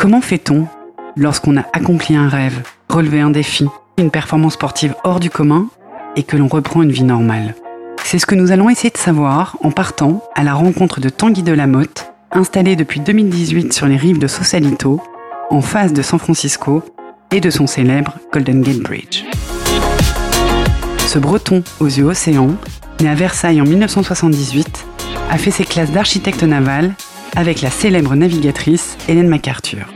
Comment fait-on lorsqu'on a accompli un rêve, relevé un défi, une performance sportive hors du commun et que l'on reprend une vie normale? C'est ce que nous allons essayer de savoir en partant à la rencontre de Tanguy de Lamotte, installé depuis 2018 sur les rives de Sausalito, en face de San Francisco et de son célèbre Golden Gate Bridge. Ce breton aux yeux océans, né à Versailles en 1978, a fait ses classes d'architecte naval avec la célèbre navigatrice Hélène MacArthur.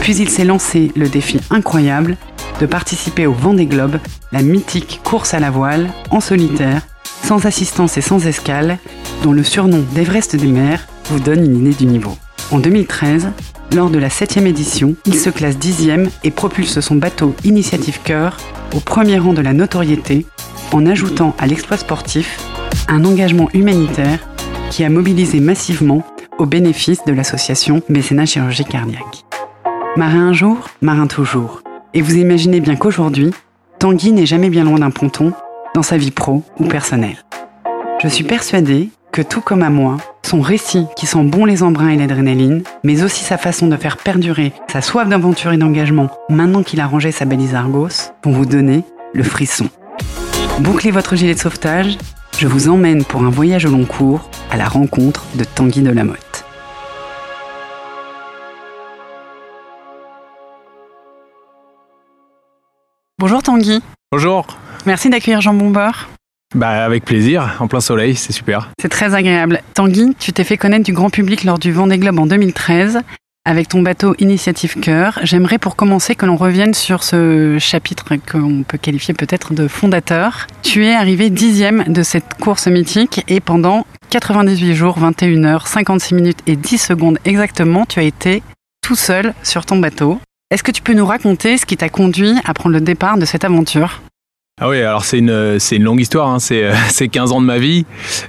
Puis il s'est lancé le défi incroyable de participer au Vendée Globe, la mythique course à la voile, en solitaire, sans assistance et sans escale, dont le surnom d'Everest des mers vous donne une idée du niveau. En 2013, lors de la 7 édition, il se classe dixième et propulse son bateau Initiative Cœur au premier rang de la notoriété en ajoutant à l'exploit sportif un engagement humanitaire qui a mobilisé massivement au bénéfice de l'association Mécénat Chirurgie Cardiaque. Marin un jour, marin toujours. Et vous imaginez bien qu'aujourd'hui, Tanguy n'est jamais bien loin d'un ponton dans sa vie pro ou personnelle. Je suis persuadée que tout comme à moi, son récit qui sent bon les embruns et l'adrénaline, mais aussi sa façon de faire perdurer sa soif d'aventure et d'engagement maintenant qu'il a rangé sa balise Argos, vont vous donner le frisson. Bouclez votre gilet de sauvetage, je vous emmène pour un voyage au long cours à la rencontre de Tanguy de Bonjour Tanguy. Bonjour. Merci d'accueillir Jean Bombeur. Bah avec plaisir, en plein soleil, c'est super. C'est très agréable. Tanguy, tu t'es fait connaître du grand public lors du Vendée Globe en 2013 avec ton bateau Initiative Cœur. J'aimerais pour commencer que l'on revienne sur ce chapitre qu'on peut qualifier peut-être de fondateur. Tu es arrivé dixième de cette course mythique et pendant 98 jours, 21 heures, 56 minutes et 10 secondes exactement, tu as été tout seul sur ton bateau. Est-ce que tu peux nous raconter ce qui t'a conduit à prendre le départ de cette aventure? Ah oui, alors c'est une, longue histoire, hein. c'est, c'est 15 ans de ma vie,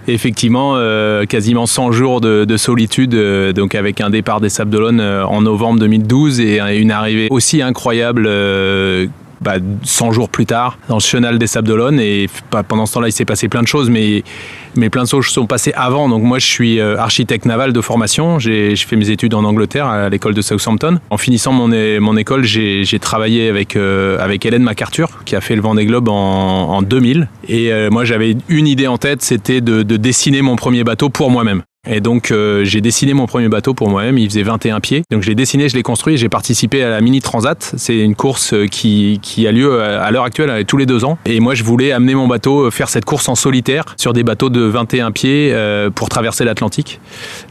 effectivement euh, quasiment 100 jours de, de solitude, euh, donc avec un départ des Sables d'Olonne euh, en novembre 2012 et une arrivée aussi incroyable bah, 100 jours plus tard dans le chenal des Sables d'Olonne. Et bah, pendant ce temps-là il s'est passé plein de choses mais, mais plein de choses sont passées avant. Donc moi je suis euh, architecte naval de formation. J'ai fait mes études en Angleterre à l'école de Southampton. En finissant mon, mon école j'ai travaillé avec, euh, avec Hélène MacArthur qui a fait le Vendée Globe en, en 2000 et euh, moi j'avais une idée en tête c'était de, de dessiner mon premier bateau pour moi-même et donc euh, j'ai dessiné mon premier bateau pour moi-même, il faisait 21 pieds. Donc je l'ai dessiné, je l'ai construit, j'ai participé à la Mini Transat. C'est une course euh, qui, qui a lieu euh, à l'heure actuelle tous les deux ans. Et moi je voulais amener mon bateau, faire cette course en solitaire sur des bateaux de 21 pieds pour traverser l'Atlantique.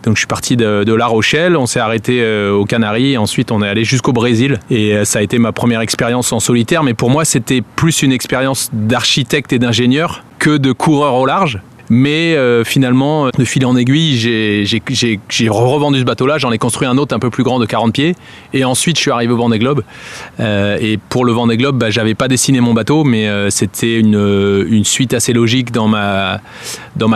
Donc je suis parti de, de La Rochelle, on s'est arrêté aux Canaries, ensuite on est allé jusqu'au Brésil. Et ça a été ma première expérience en solitaire, mais pour moi c'était plus une expérience d'architecte et d'ingénieur que de coureur au large. Mais euh, finalement, de fil en aiguille, j'ai revendu ce bateau-là, j'en ai construit un autre un peu plus grand de 40 pieds. Et ensuite, je suis arrivé au Vendée Globe. Euh, et pour le Vendée Globe, bah, j'avais pas dessiné mon bateau, mais euh, c'était une, suite assez logique dans ma,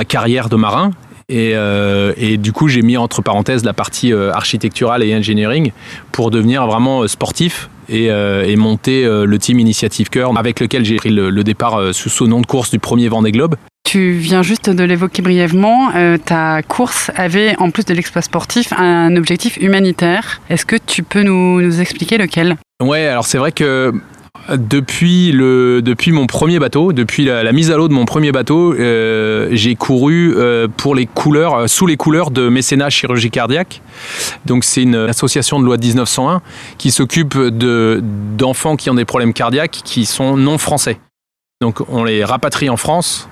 carrière de marin. Et, euh, du coup, j'ai mis entre parenthèses la partie euh, architecturale et engineering pour devenir vraiment sportif et, et monter le team Initiative Cœur avec lequel j'ai pris le, le départ sous ce nom de course du premier Vendée Globe. Tu viens juste de l'évoquer brièvement. Euh, ta course avait, en plus de l'exploit sportif, un objectif humanitaire. Est-ce que tu peux nous, expliquer lequel? Ouais, alors c'est vrai que depuis, le, depuis mon premier bateau, depuis la, mise à l'eau de mon premier bateau, euh, j'ai couru euh, pour les couleurs, sous les couleurs de Mécénat Chirurgie Cardiaque. Donc c'est une association de loi de 1901 qui s'occupe d'enfants qui ont des problèmes cardiaques qui sont non français. Donc on les rapatrie en France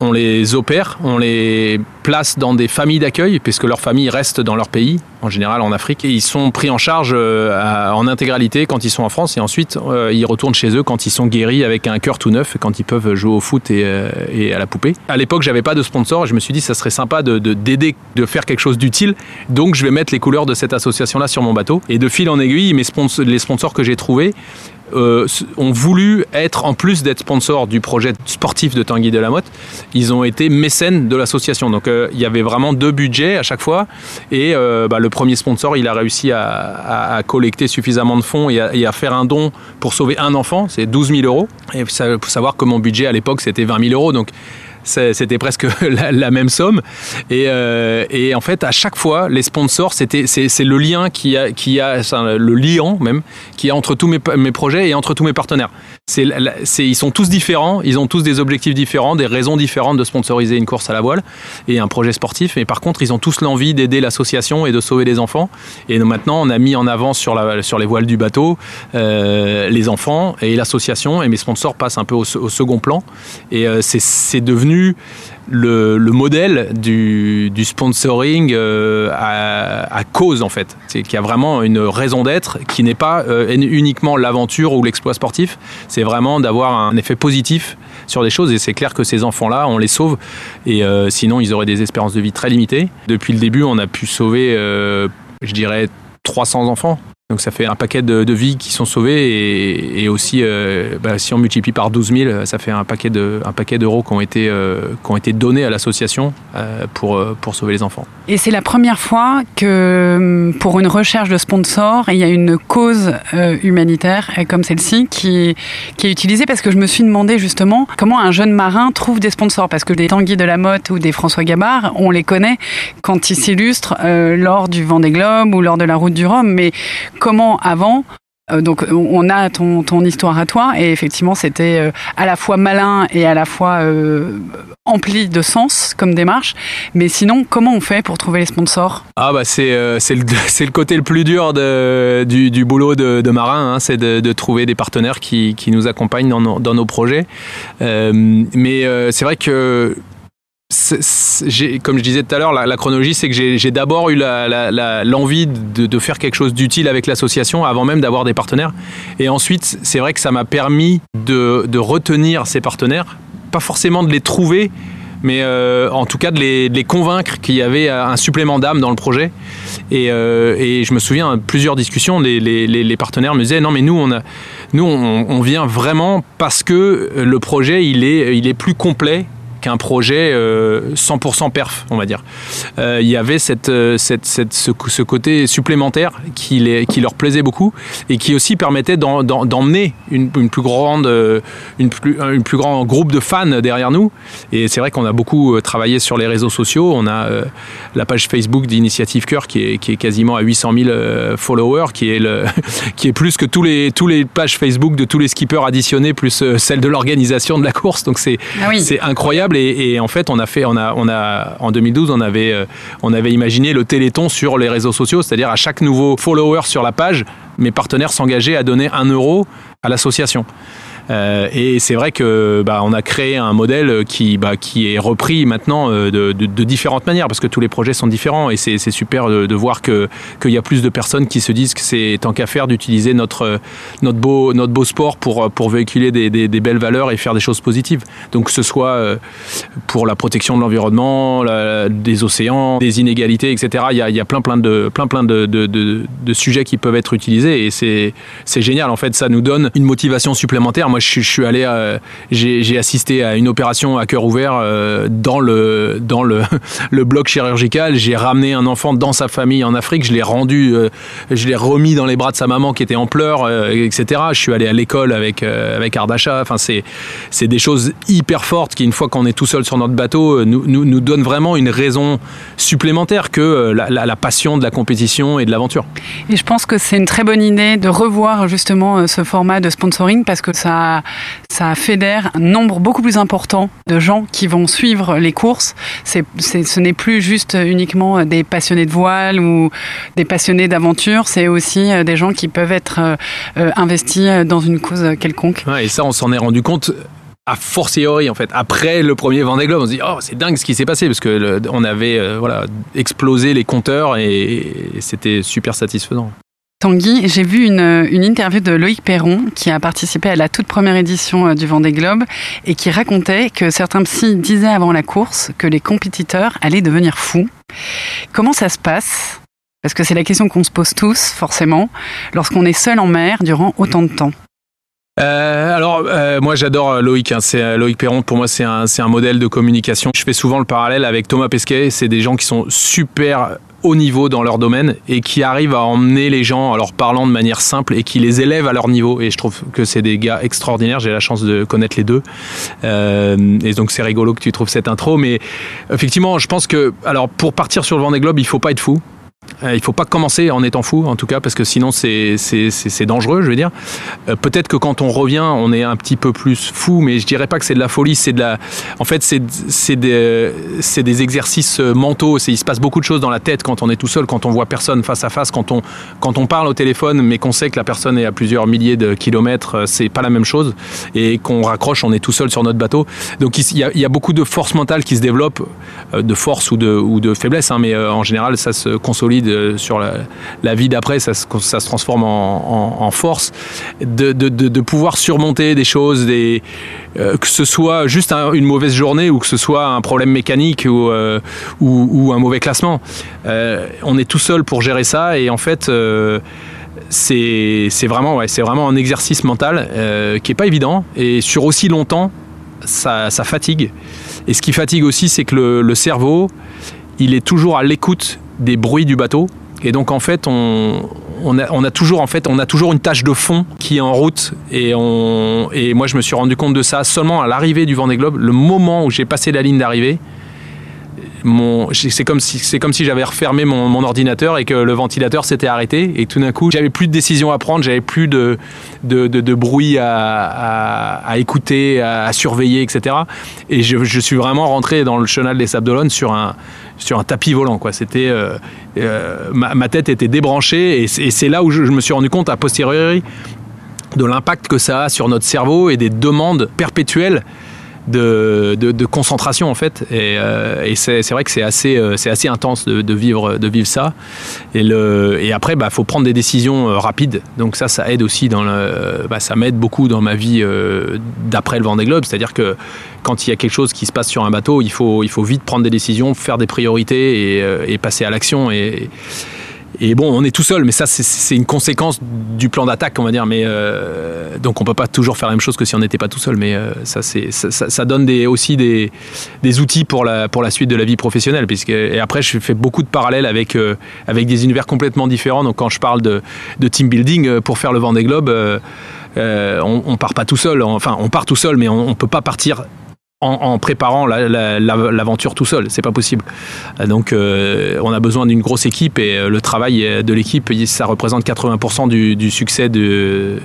on les opère, on les place dans des familles d'accueil, puisque leurs familles restent dans leur pays, en général en Afrique, et ils sont pris en charge euh, en intégralité quand ils sont en France, et ensuite euh, ils retournent chez eux quand ils sont guéris avec un cœur tout neuf, quand ils peuvent jouer au foot et, euh, à la poupée. À l'époque, j'avais pas de sponsor, et je me suis dit ça serait sympa de d'aider, de, faire quelque chose d'utile, donc je vais mettre les couleurs de cette association-là sur mon bateau. Et de fil en aiguille, les sponsors que j'ai trouvés, euh, ont voulu être, en plus d'être sponsors du projet sportif de Tanguy de la Motte, ils ont été mécènes de l'association. Donc euh, il y avait vraiment deux budgets à chaque fois. Et euh, bah, le premier sponsor, il a réussi à, collecter suffisamment de fonds et à, faire un don pour sauver un enfant. C'est 12 000 euros. Et il faut savoir que mon budget à l'époque, c'était 20 000 euros. Donc c'était presque la, même somme. Et, et, en fait, à chaque fois, les sponsors, c'était c'est le lien qui a, qui a le liant même, qui a entre tous mes, mes projets et entre tous mes partenaires. C'est ils sont tous différents, ils ont tous des objectifs différents, des raisons différentes de sponsoriser une course à la voile et un projet sportif. Mais par contre, ils ont tous l'envie d'aider l'association et de sauver les enfants. Et maintenant, on a mis en avant sur les voiles du bateau euh, les enfants et l'association. Et mes sponsors passent un peu au, second plan. Et euh, c'est devenu le, modèle du, sponsoring euh, à, cause en fait. C'est qu'il y a vraiment une raison d'être qui n'est pas uniquement l'aventure ou l'exploit sportif. C'est vraiment d'avoir un effet positif sur des choses et c'est clair que ces enfants-là, on les sauve et euh, sinon ils auraient des espérances de vie très limitées. Depuis le début, on a pu sauver, euh, je dirais, 300 enfants. Donc ça fait un paquet de, vies qui sont sauvées et, aussi, euh, bah, si on multiplie par 12 000, ça fait un paquet d'euros qui ont été, été donnés à l'association pour, pour sauver les enfants. Et c'est la première fois que hum, pour une recherche de sponsor, il y a une cause euh, humanitaire comme celle-ci qui, est utilisée parce que je me suis demandé justement comment un jeune marin trouve des sponsors. Parce que des Tanguy de la Motte ou des François Gabard, on les connaît quand ils s'illustrent euh, lors du Vendée Globe ou lors de la Route du Rhum. Mais comment avant euh, donc on a ton, ton, histoire à toi et effectivement c'était euh, à la fois malin et à la fois euh, empli de sens comme démarche. Mais sinon, comment on fait pour trouver les sponsors? Ah bah c'est le, le côté le plus dur du, du boulot de, marin, hein, c'est de, de, trouver des partenaires qui, qui nous accompagnent dans nos, dans nos projets. mais c'est vrai que comme je disais tout à l'heure, la, chronologie, c'est que j'ai d'abord eu l'envie de, faire quelque chose d'utile avec l'association avant même d'avoir des partenaires. Et ensuite, c'est vrai que ça m'a permis de, retenir ces partenaires, pas forcément de les trouver, mais euh, en tout cas de les, convaincre qu'il y avait un supplément d'âme dans le projet. Et, euh, je me souviens, plusieurs discussions, les, partenaires me disaient non mais nous on vient vraiment parce que le projet il est plus complet qu'un projet 100% euh, perf, on va dire. Euh, il y avait cette, euh, cette, cette ce, ce, côté supplémentaire qui, les, qui leur plaisait beaucoup et qui aussi permettait d'emmener une, une, plus grande, une plus, une plus grand groupe de fans derrière nous. Et c'est vrai qu'on a beaucoup travaillé sur les réseaux sociaux. On a la page Facebook d'Initiative Cœur qui est, qui est quasiment à 800 000 followers, qui est, le, qui est plus que tous les, tous les pages Facebook de tous les skippers additionnés, plus celle de l'organisation de la course. Donc c'est ah c'est incroyable et, en fait on a fait on a on a en 2012 on avait euh, on avait imaginé le Téléthon sur les réseaux sociaux, c'est-à-dire à chaque nouveau follower sur la page, mes partenaires s'engageaient à donner un euro à l'association. Euh, et c'est vrai que bah, on a créé un modèle qui, bah, qui est repris maintenant euh, de, de, de, différentes manières parce que tous les projets sont différents et c'est super de, de voir que qu'il y a plus de personnes qui se disent que c'est tant qu'à faire d'utiliser notre notre beau notre beau sport pour pour véhiculer des, des, des, belles valeurs et faire des choses positives. Donc que ce soit euh, pour la protection de l'environnement, des océans, des inégalités, etc. Il y a, il y a plein plein de plein plein de, de, de sujets qui peuvent être utilisés et c'est c'est génial en fait ça nous donne une motivation supplémentaire. Je, suis allé, j'ai assisté à une opération à cœur ouvert euh, dans le dans le, bloc chirurgical. J'ai ramené un enfant dans sa famille en Afrique. Je l'ai rendu, euh, je l'ai remis dans les bras de sa maman qui était en pleurs, euh, etc. Je suis allé à l'école avec avec Ardasha. Enfin, c'est c'est des choses hyper fortes qui, une fois qu'on est tout seul sur notre bateau, nous, nous, nous donnent vraiment une raison supplémentaire que la, la passion de la compétition et de l'aventure. Et je pense que c'est une très bonne idée de revoir justement ce format de sponsoring parce que ça ça, fédère un nombre beaucoup plus important de gens qui vont suivre les courses. Ce n'est plus juste uniquement des passionnés de voile ou des passionnés d'aventure, c'est aussi euh, des gens qui peuvent être euh, euh, investis dans une cause quelconque. et ça, on s'en est rendu compte a fortiori en fait après le premier Vendée Globe on se dit oh c'est dingue ce qui s'est passé parce que on avait voilà explosé les compteurs et c'était super satisfaisant. Tanguy, j'ai vu une, interview de Loïc Perron qui a participé à la toute première édition euh, du Vendée Globe et qui racontait que certains psys disaient avant la course que les compétiteurs allaient devenir fous. Comment ça se passe? Parce que c'est la question qu'on se pose tous, forcément, lorsqu'on est seul en mer durant autant de temps. euh, alors, euh, moi j'adore Loïc. Hein. Loïc Perron. Pour moi, c'est un modèle de communication. Je fais souvent le parallèle avec Thomas Pesquet. C'est des gens qui sont super niveau dans leur domaine et qui arrivent à emmener les gens en leur parlant de manière simple et qui les élèvent à leur niveau. Et je trouve que c'est des gars extraordinaires. J'ai la chance de connaître les deux. et donc c'est rigolo que tu trouves cette intro. Mais effectivement, je pense que, alors pour partir sur le Vendée Globe, il faut pas être fou. Euh, il faut pas commencer en étant fou, en tout cas, parce que sinon c'est dangereux, je veux dire. Euh, peut-être que quand on revient, on est un petit peu plus fou, mais je dirais pas que c'est de la folie, de la. En fait, c'est des, des exercices mentaux. Il se passe beaucoup de choses dans la tête quand on est tout seul, quand on voit personne face à face, quand on, quand on parle au téléphone, mais qu'on sait que la personne est à plusieurs milliers de kilomètres, euh, c'est pas la même chose. Et qu'on raccroche, on est tout seul sur notre bateau. Donc il y a, il y a beaucoup de force mentale qui se développe, de force ou de, ou de faiblesse, hein, mais en général, ça se consolide sur la, vie d'après, ça, ça, se transforme en, force, de, pouvoir surmonter des choses, des, euh, que ce soit juste une mauvaise journée ou que ce soit un problème mécanique ou, euh, ou, un mauvais classement. Euh, on est tout seul pour gérer ça et en fait c'est vraiment, ouais, vraiment un exercice mental qui n'est pas évident et sur aussi longtemps ça, fatigue. Et ce qui fatigue aussi, c'est que le, le cerveau, il est toujours à l'écoute des bruits du bateau. Et donc en fait, on, on, a, toujours en fait, on a toujours une tâche de fond qui est en route. Et, on, et moi, je me suis rendu compte de ça seulement à l'arrivée du Vendée Globe, le moment où j'ai passé la ligne d'arrivée c'est comme si j'avais refermé mon, ordinateur et que le ventilateur s'était arrêté et tout d'un coup j'avais plus de décisions à prendre, j'avais plus de, bruit à, écouter, à, surveiller, etc. Et je, suis vraiment rentré dans le chenal des Sables d'Olonne sur un sur un tapis volant quoi. C'était euh, euh, ma, tête était débranchée et c'est là où je, je me suis rendu compte a posteriori de l'impact que ça a sur notre cerveau et des demandes perpétuelles de, concentration en fait. Et, euh, c'est vrai que c'est assez, euh, c'est assez intense de, vivre, de vivre ça. Et, après, il bah, faut prendre des décisions euh, rapides. Donc ça, ça aide aussi dans le, bah, ça m'aide beaucoup dans ma vie d'après le Vendée Globe. C'est-à-dire que quand il y a quelque chose qui se passe sur un bateau, il faut, il faut vite prendre des décisions, faire des priorités et, passer à l'action. Et bon, on est tout seul, mais ça, c'est une conséquence du plan d'attaque, on va dire. Mais euh, donc, on peut pas toujours faire la même chose que si on n'était pas tout seul. Mais euh, ça, ça, donne aussi des, outils pour la, suite de la vie professionnelle. Puisque, et après, je fais beaucoup de parallèles avec, euh, avec des univers complètement différents. Donc, quand je parle de, de team building pour faire le Vendée Globe, on, on part pas tout seul. Enfin, on part tout seul, mais on, on peut pas partir en, préparant l'aventure tout seul. C'est pas possible. Donc, euh, on a besoin d'une grosse équipe et euh, le travail de l'équipe, ça représente 80% du, succès de,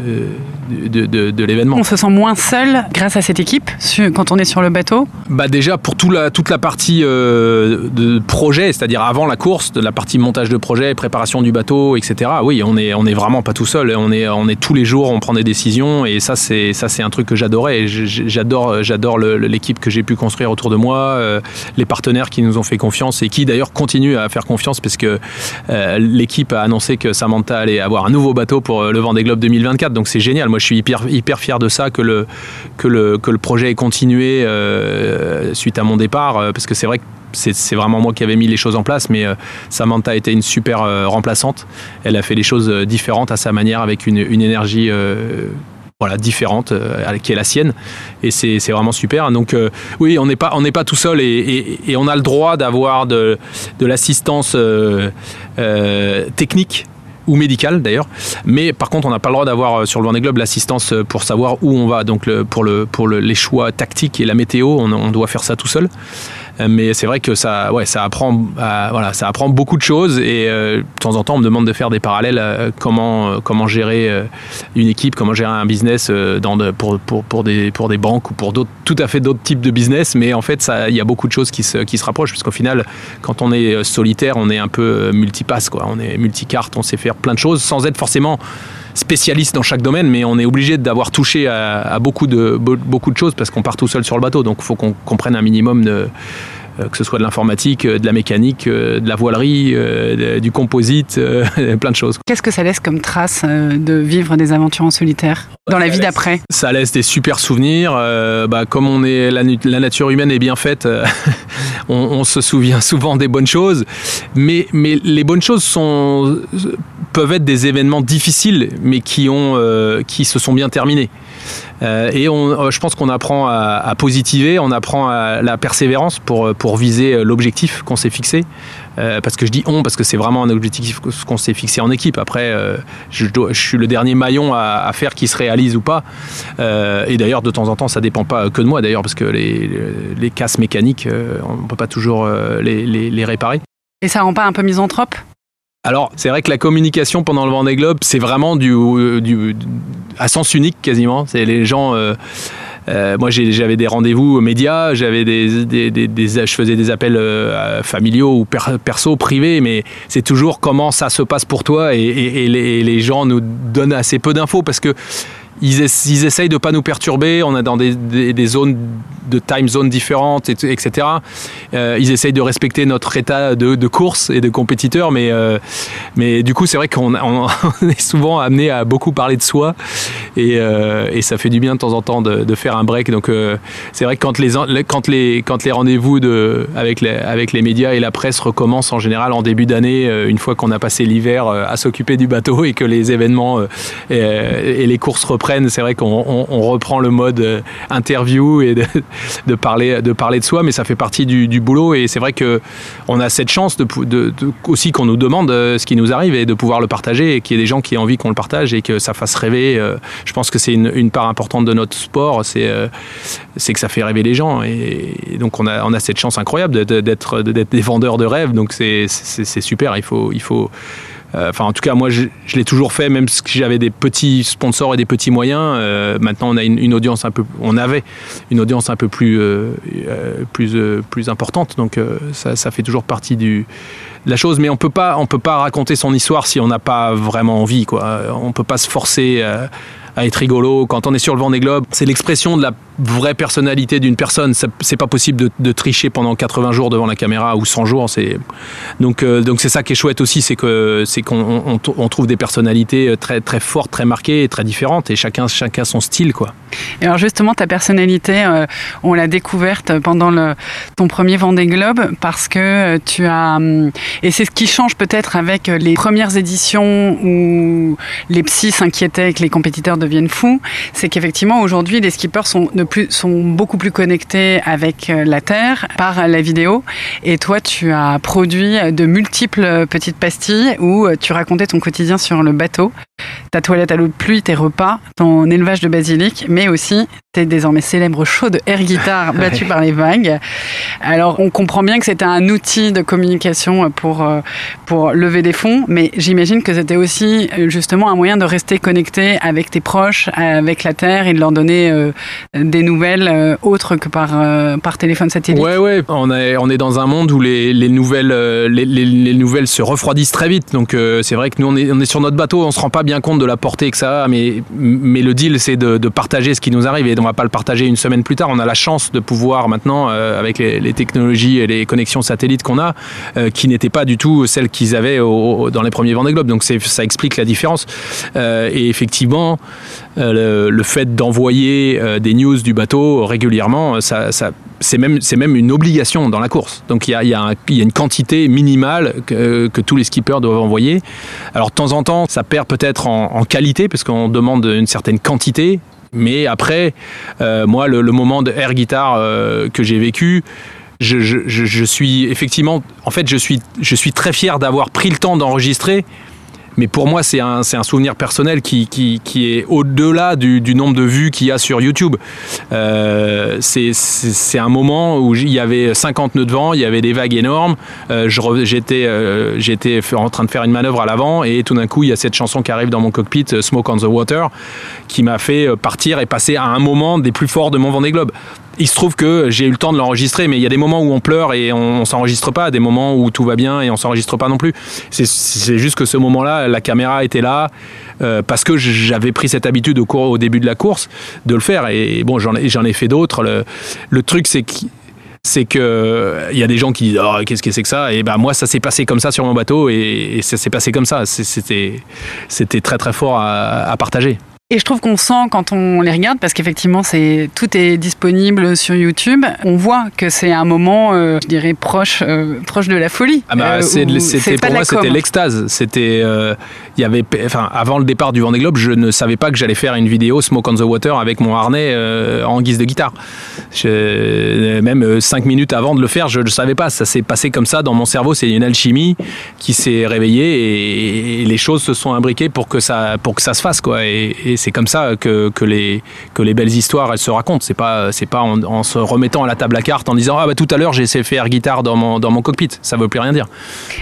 de, l'événement. On se sent moins seul grâce à cette équipe quand on est sur le bateau? Bah Déjà, pour tout la, toute la partie euh, de projet, c'est-à-dire avant la course, de la partie montage de projet, préparation du bateau, etc. Oui, on est, on est vraiment pas tout seul. On est, on est tous les jours, on prend des décisions et ça, c'est un truc que j'adorais. J'adore l'équipe que j'ai pu construire autour de moi, euh, les partenaires qui nous ont fait confiance et qui d'ailleurs continuent à faire confiance parce que euh, l'équipe a annoncé que Samantha allait avoir un nouveau bateau pour euh, le Vendée Globe 2024. Donc c'est génial. Moi, je suis hyper, fier de ça, que le, que le, que le projet ait continué suite à mon départ, parce que c'est vrai que c'est vraiment moi qui avais mis les choses en place, mais Samantha été une super remplaçante. Elle a fait les choses différentes à sa manière, avec une énergie voilà, différente euh, qui est la sienne. Et c'est vraiment super. Donc euh, oui, on n'est pas, on pas tout seul et, on a le droit d'avoir de, de l'assistance euh, technique ou médicale d'ailleurs. Mais par contre, on n'a pas le droit d'avoir sur le Vendée Globe l'assistance pour savoir où on va. Donc pour, le, pour les choix tactiques et la météo, on doit faire ça tout seul. Euh, mais c'est vrai que ça, ouais, ça apprend, voilà, ça apprend beaucoup de choses et euh, de temps en temps on me demande de faire des parallèles comment comment gérer euh, une équipe, comment gérer un business dans pour, pour, pour, des pour des banques ou pour d'autres tout à fait d'autres types de business. Mais en fait, il y a beaucoup de choses qui se qui se rapprochent puisqu'au final, quand on est solitaire, on est un peu multipasse quoi. On est multicarte, on sait faire plein de choses sans être forcément spécialiste dans chaque domaine, mais on est obligé d'avoir touché à, beaucoup, de, beaucoup de choses parce qu'on part tout seul sur le bateau. Donc il faut qu'on comprenne un minimum de, que ce soit de l'informatique, de la mécanique, de la voilerie, du composite, plein de choses. Qu'est-ce que ça laisse comme trace de vivre des aventures en solitaire dans la vie d'après? Ça laisse des super souvenirs. bah, comme on est la, nature humaine est bien faite, on, on, se souvient souvent des bonnes choses, mais, mais les bonnes choses sont peuvent être des événements difficiles, mais qui, ont, euh, qui se sont bien terminés. Euh, et euh, je pense qu'on apprend à, positiver, on apprend à la persévérance pour, pour viser l'objectif qu'on s'est fixé. parce que je dis on, parce que c'est vraiment un objectif qu'on s'est fixé en équipe. Après, je, suis le dernier maillon à, faire qui se réalise ou pas. et d'ailleurs, de temps en temps, ça dépend pas que de moi, d'ailleurs, parce que les, casses mécaniques, on ne peut pas toujours les, les, les réparer. Et ça rend pas un peu misanthrope? Alors, c'est vrai que la communication pendant le Vendée Globe, c'est vraiment du, du, à sens unique quasiment. C'est les gens. Euh, euh, moi, j'avais des rendez-vous médias, j'avais des, des, des, je faisais des appels euh, familiaux ou perso, privés, mais c'est toujours comment ça se passe pour toi et, et, les, les, gens nous donnent assez peu d'infos parce que ils, essayent de ne pas nous perturber. On est dans des, zones de time zone différentes, etc. Euh, ils essayent de respecter notre état de, course et de compétiteur, mais, euh, mais du coup, c'est vrai qu'on est souvent amené à beaucoup parler de soi et, euh, et, ça fait du bien de temps en temps de, faire un break. Donc, c'est vrai que quand les, quand les, quand les rendez-vous avec, les, avec les médias et la presse recommencent en général en début d'année, une fois qu'on a passé l'hiver à s'occuper du bateau et que les événements et, et les courses reprennent, c'est vrai qu'on reprend le mode euh, interview et de, parler, de parler de soi, mais ça fait partie du, boulot. Et c'est vrai qu'on a cette chance aussi qu'on nous demande euh, ce qui nous arrive et de pouvoir le partager et qu'il y ait des gens qui aient envie qu'on le partage et que ça fasse rêver. Euh, je pense que c'est une, part importante de notre sport, c'est que ça fait rêver les gens. Et, donc on a, on a cette chance incroyable d'être des vendeurs de rêves. Donc c'est super. Il faut, il faut enfin, en tout cas, moi, je, l'ai toujours fait, même si j'avais des petits sponsors et des petits moyens. Euh, maintenant, on a une, audience un peu, on avait une audience un peu plus, euh, plus, plus importante. Donc, ça, fait toujours partie de la chose. Mais on peut pas, on peut pas raconter son histoire si on n'a pas vraiment envie, quoi. On peut pas se forcer à être rigolo. Quand on est sur le vent des globes, c'est l'expression de la vraie personnalité d'une personne. C'est pas possible de, tricher pendant 80 jours devant la caméra ou 100 jours. Euh, donc c'est ça qui est chouette aussi, c'est qu'on on, trouve des personnalités euh, très très fortes, très marquées, très différentes et chacun chacun son style quoi. Et alors justement ta personnalité, euh, on l'a découverte pendant ton premier Vendée Globe parce que tu as et c'est ce qui change peut-être avec les premières éditions où les psys s'inquiétaient que les compétiteurs deviennent fous, c'est qu'effectivement aujourd'hui les skippers sont plus, sont beaucoup plus connectés avec euh, la Terre par la vidéo. Et toi, tu as produit de multiples petites pastilles où euh, tu racontais ton quotidien sur le bateau, ta toilette à l'eau de pluie, tes repas, ton élevage de basilic, mais aussi tes désormais célèbres shows de air guitare battus par les vagues. Alors, on comprend bien que c'était un outil de communication pour, euh, pour lever des fonds, mais j'imagine que c'était aussi justement un moyen de rester connecté avec tes proches, avec la Terre et de leur donner des nouvelles euh, autres que par, euh, par téléphone satellite Ouais, ouais. On est, on est dans un monde où les, les nouvelles, euh, les, les, nouvelles se refroidissent très vite. Donc c'est vrai que nous, on est, on est sur notre bateau, on se rend pas bien compte de la portée que ça a. Mais, mais le deal, c'est de, partager ce qui nous arrive et on va pas le partager une semaine plus tard. On a la chance de pouvoir maintenant, avec les, technologies et les connexions satellites qu'on a, qui n'étaient pas du tout celles qu'ils avaient dans les premiers Vendée Globe. Donc ça explique la différence. et effectivement, le, le, fait d'envoyer des news du bateau régulièrement, ça, c'est même, une obligation dans la course. Donc il y a, une quantité minimale que, tous les skippers doivent envoyer. Alors de temps en temps, ça perd peut-être en, qualité, parce qu'on demande une certaine quantité. Mais après, euh, moi, le, moment de air guitar euh, que j'ai vécu, je, suis effectivement, en fait, je suis très fier d'avoir pris le temps d'enregistrer mais pour moi, c'est un, souvenir personnel qui, est au-delà du, nombre de vues qu'il y a sur YouTube. Euh, c'est un moment où il y avait 50 nœuds de vent, il y avait des vagues énormes. Euh, J'étais euh, en train de faire une manœuvre à l'avant et tout d'un coup, il y a cette chanson qui arrive dans mon cockpit, Smoke on the Water, qui m'a fait partir et passer à un moment des plus forts de mon Vendée Globe il se trouve que j'ai eu le temps de l'enregistrer, mais il y a des moments où on pleure et on, on s'enregistre pas, des moments où tout va bien et on s'enregistre pas non plus. C'est juste que ce moment-là, la caméra était là euh, parce que j'avais pris cette habitude au, cours, au début de la course de le faire. Et bon, j'en ai, ai fait d'autres. Le, truc, c'est que c'est y a des gens qui disent oh, qu'est-ce que c'est que ça? Et ben moi ça s'est passé comme ça sur mon bateau et, ça s'est passé comme ça c'était très très fort à partager et je trouve qu'on sent quand on les regarde, parce qu'effectivement, c'est tout est disponible sur YouTube. On voit que c'est un moment, euh, je dirais proche, euh, proche de la folie. Ah bah, euh, c'était pour moi, c'était l'extase. C'était, il y avait, enfin, avant le départ du Vendée Globe, je ne savais pas que j'allais faire une vidéo Smoke on the Water avec mon harnais en guise de guitare. même cinq minutes avant de le faire, je ne savais pas. Ça s'est passé comme ça dans mon cerveau. C'est une alchimie qui s'est réveillée et, les choses se sont imbriquées pour que ça, pour que ça se fasse, quoi. et c'est comme ça que, que, les, que les belles histoires elles se racontent. C'est pas, c'est pas en, se remettant à la table à cartes en disant ah bah tout à l'heure j'ai essayé de faire guitare dans mon, dans mon cockpit. Ça veut plus rien dire.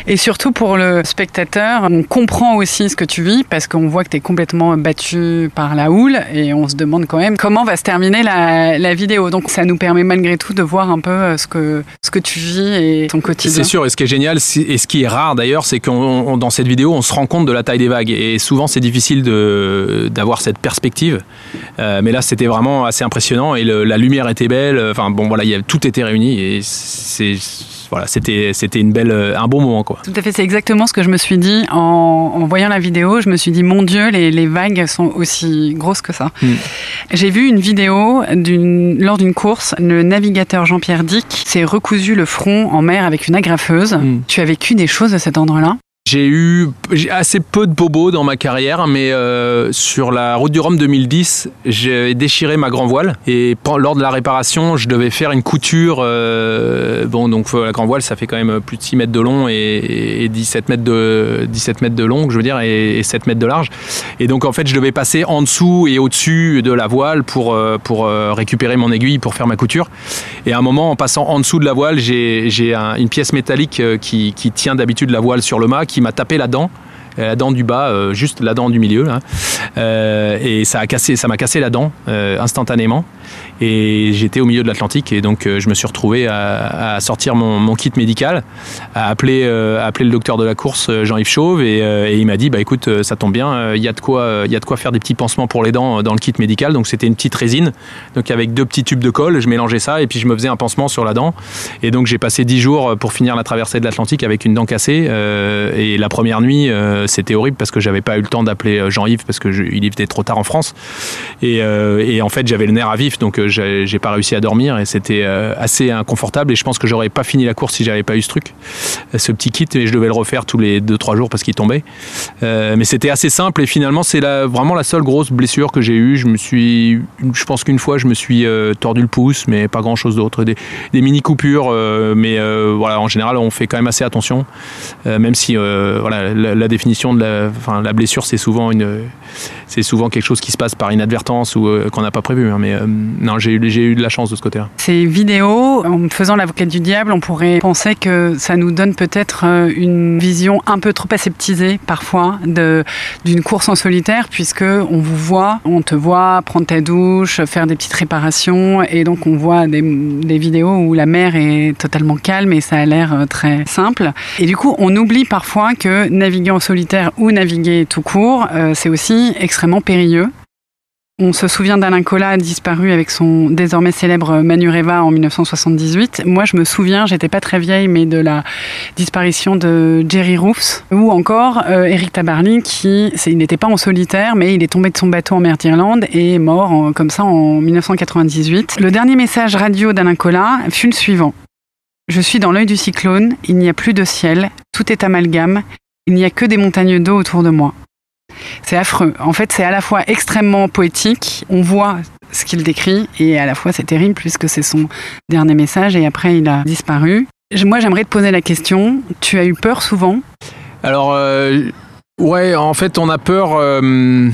Et surtout pour le spectateur, on comprend aussi ce que tu vis parce qu'on voit que tu es complètement battu par la houle et on se demande quand même comment va se terminer la, la vidéo. Donc ça nous permet malgré tout de voir un peu euh, ce que, ce que tu vis et ton quotidien. C'est sûr. Et ce qui est génial et ce qui est rare d'ailleurs, c'est que dans cette vidéo on se rend compte de la taille des vagues et souvent c'est difficile d'avoir cette perspective. Euh, mais là, c'était vraiment assez impressionnant et la lumière était belle. Enfin bon, voilà, y tout était réuni et c'est voilà, c'était c'était une belle un bon moment quoi. Tout à fait, c'est exactement ce que je me suis dit en, voyant la vidéo. Je me suis dit mon Dieu, les, vagues sont aussi grosses que ça. Hmm. J'ai vu une vidéo lors d'une course, le navigateur Jean-Pierre Dick s'est recousu le front en mer avec une agrafeuse. Hmm. Tu as vécu des choses à cet endroit-là? J'ai eu assez peu de bobos dans ma carrière, mais euh, sur la route du Rhum 2010, j'ai déchiré ma grand voile et lors de la réparation, je devais faire une couture. Euh, bon, donc la grand voile, ça fait quand même plus de 6 mètres de long et, 17 mètres de 17 mètres de long, je veux dire, et, 7 mètres de large. Et donc en fait, je devais passer en dessous et au-dessus de la voile pour euh, pour récupérer mon aiguille pour faire ma couture. Et à un moment, en passant en dessous de la voile, j'ai une pièce métallique qui, qui tient d'habitude la voile sur le mât qui m'a tapé la dent euh, la dent du bas, euh, juste la dent du milieu. Euh, et ça a cassé, ça m'a cassé la dent instantanément. Et j'étais au milieu de l'Atlantique et donc je me suis retrouvé à, sortir mon, kit médical, à appeler, appeler le docteur de la course Jean-Yves Chauve et, il m'a dit bah écoute ça tombe bien, il y a de quoi, il y a de quoi faire des petits pansements pour les dents dans le kit médical. Donc c'était une petite résine, donc avec deux petits tubes de colle, je mélangeais ça et puis je me faisais un pansement sur la dent. Et donc j'ai passé dix jours pour finir la traversée de l'Atlantique avec une dent cassée. et la première nuit euh, c'était horrible parce que j'avais pas eu le temps d'appeler euh, Jean-Yves parce que il était trop tard en France. Et, euh, en fait, j'avais le nerf à vif, donc j'ai pas réussi à dormir et c'était assez inconfortable. Et je pense que j'aurais pas fini la course si j'avais pas eu ce truc, ce petit kit. Et je devais le refaire tous les 2-3 jours parce qu'il tombait. mais c'était assez simple et finalement, c'est vraiment la seule grosse blessure que j'ai eue. Je me suis, je pense qu'une fois, je me suis tordu le pouce, mais pas grand chose d'autre. Des, mini coupures, mais voilà, en général, on fait quand même assez attention, même si voilà, la définition de la, enfin, la blessure, c'est souvent une, c'est souvent quelque chose qui se passe par inadvertance ou euh, qu'on n'a pas prévu. Hein, mais euh, non, j'ai eu, de la chance de ce côté-là. Ces vidéos, en faisant l'avocat du diable, on pourrait penser que ça nous donne peut-être euh, une vision un peu trop aseptisée parfois d'une course en solitaire, puisque on vous voit, on te voit prendre ta douche, faire des petites réparations, et donc on voit des, des vidéos où la mer est totalement calme et ça a l'air très simple. Et du coup, on oublie parfois que naviguer en solitaire solitaire ou naviguer tout court, euh, c'est aussi extrêmement périlleux. On se souvient d'Alain Collat disparu avec son désormais célèbre Manureva en 1978. Moi, je me souviens, j'étais pas très vieille, mais de la disparition de Jerry Roofs ou encore euh, Eric Tabarly qui, il n'était pas en solitaire, mais il est tombé de son bateau en mer d'Irlande et est mort comme ça en 1998. Le dernier message radio d'Alain Collat fut le suivant. Je suis dans l'œil du cyclone, il n'y a plus de ciel, tout est amalgame, il n'y a que des montagnes d'eau autour de moi. C'est affreux. En fait, c'est à la fois extrêmement poétique, on voit ce qu'il décrit, et à la fois c'est terrible puisque c'est son dernier message et après il a disparu. Moi, j'aimerais te poser la question, tu as eu peur souvent? Alors, euh, ouais, en fait, on a peur... Euh,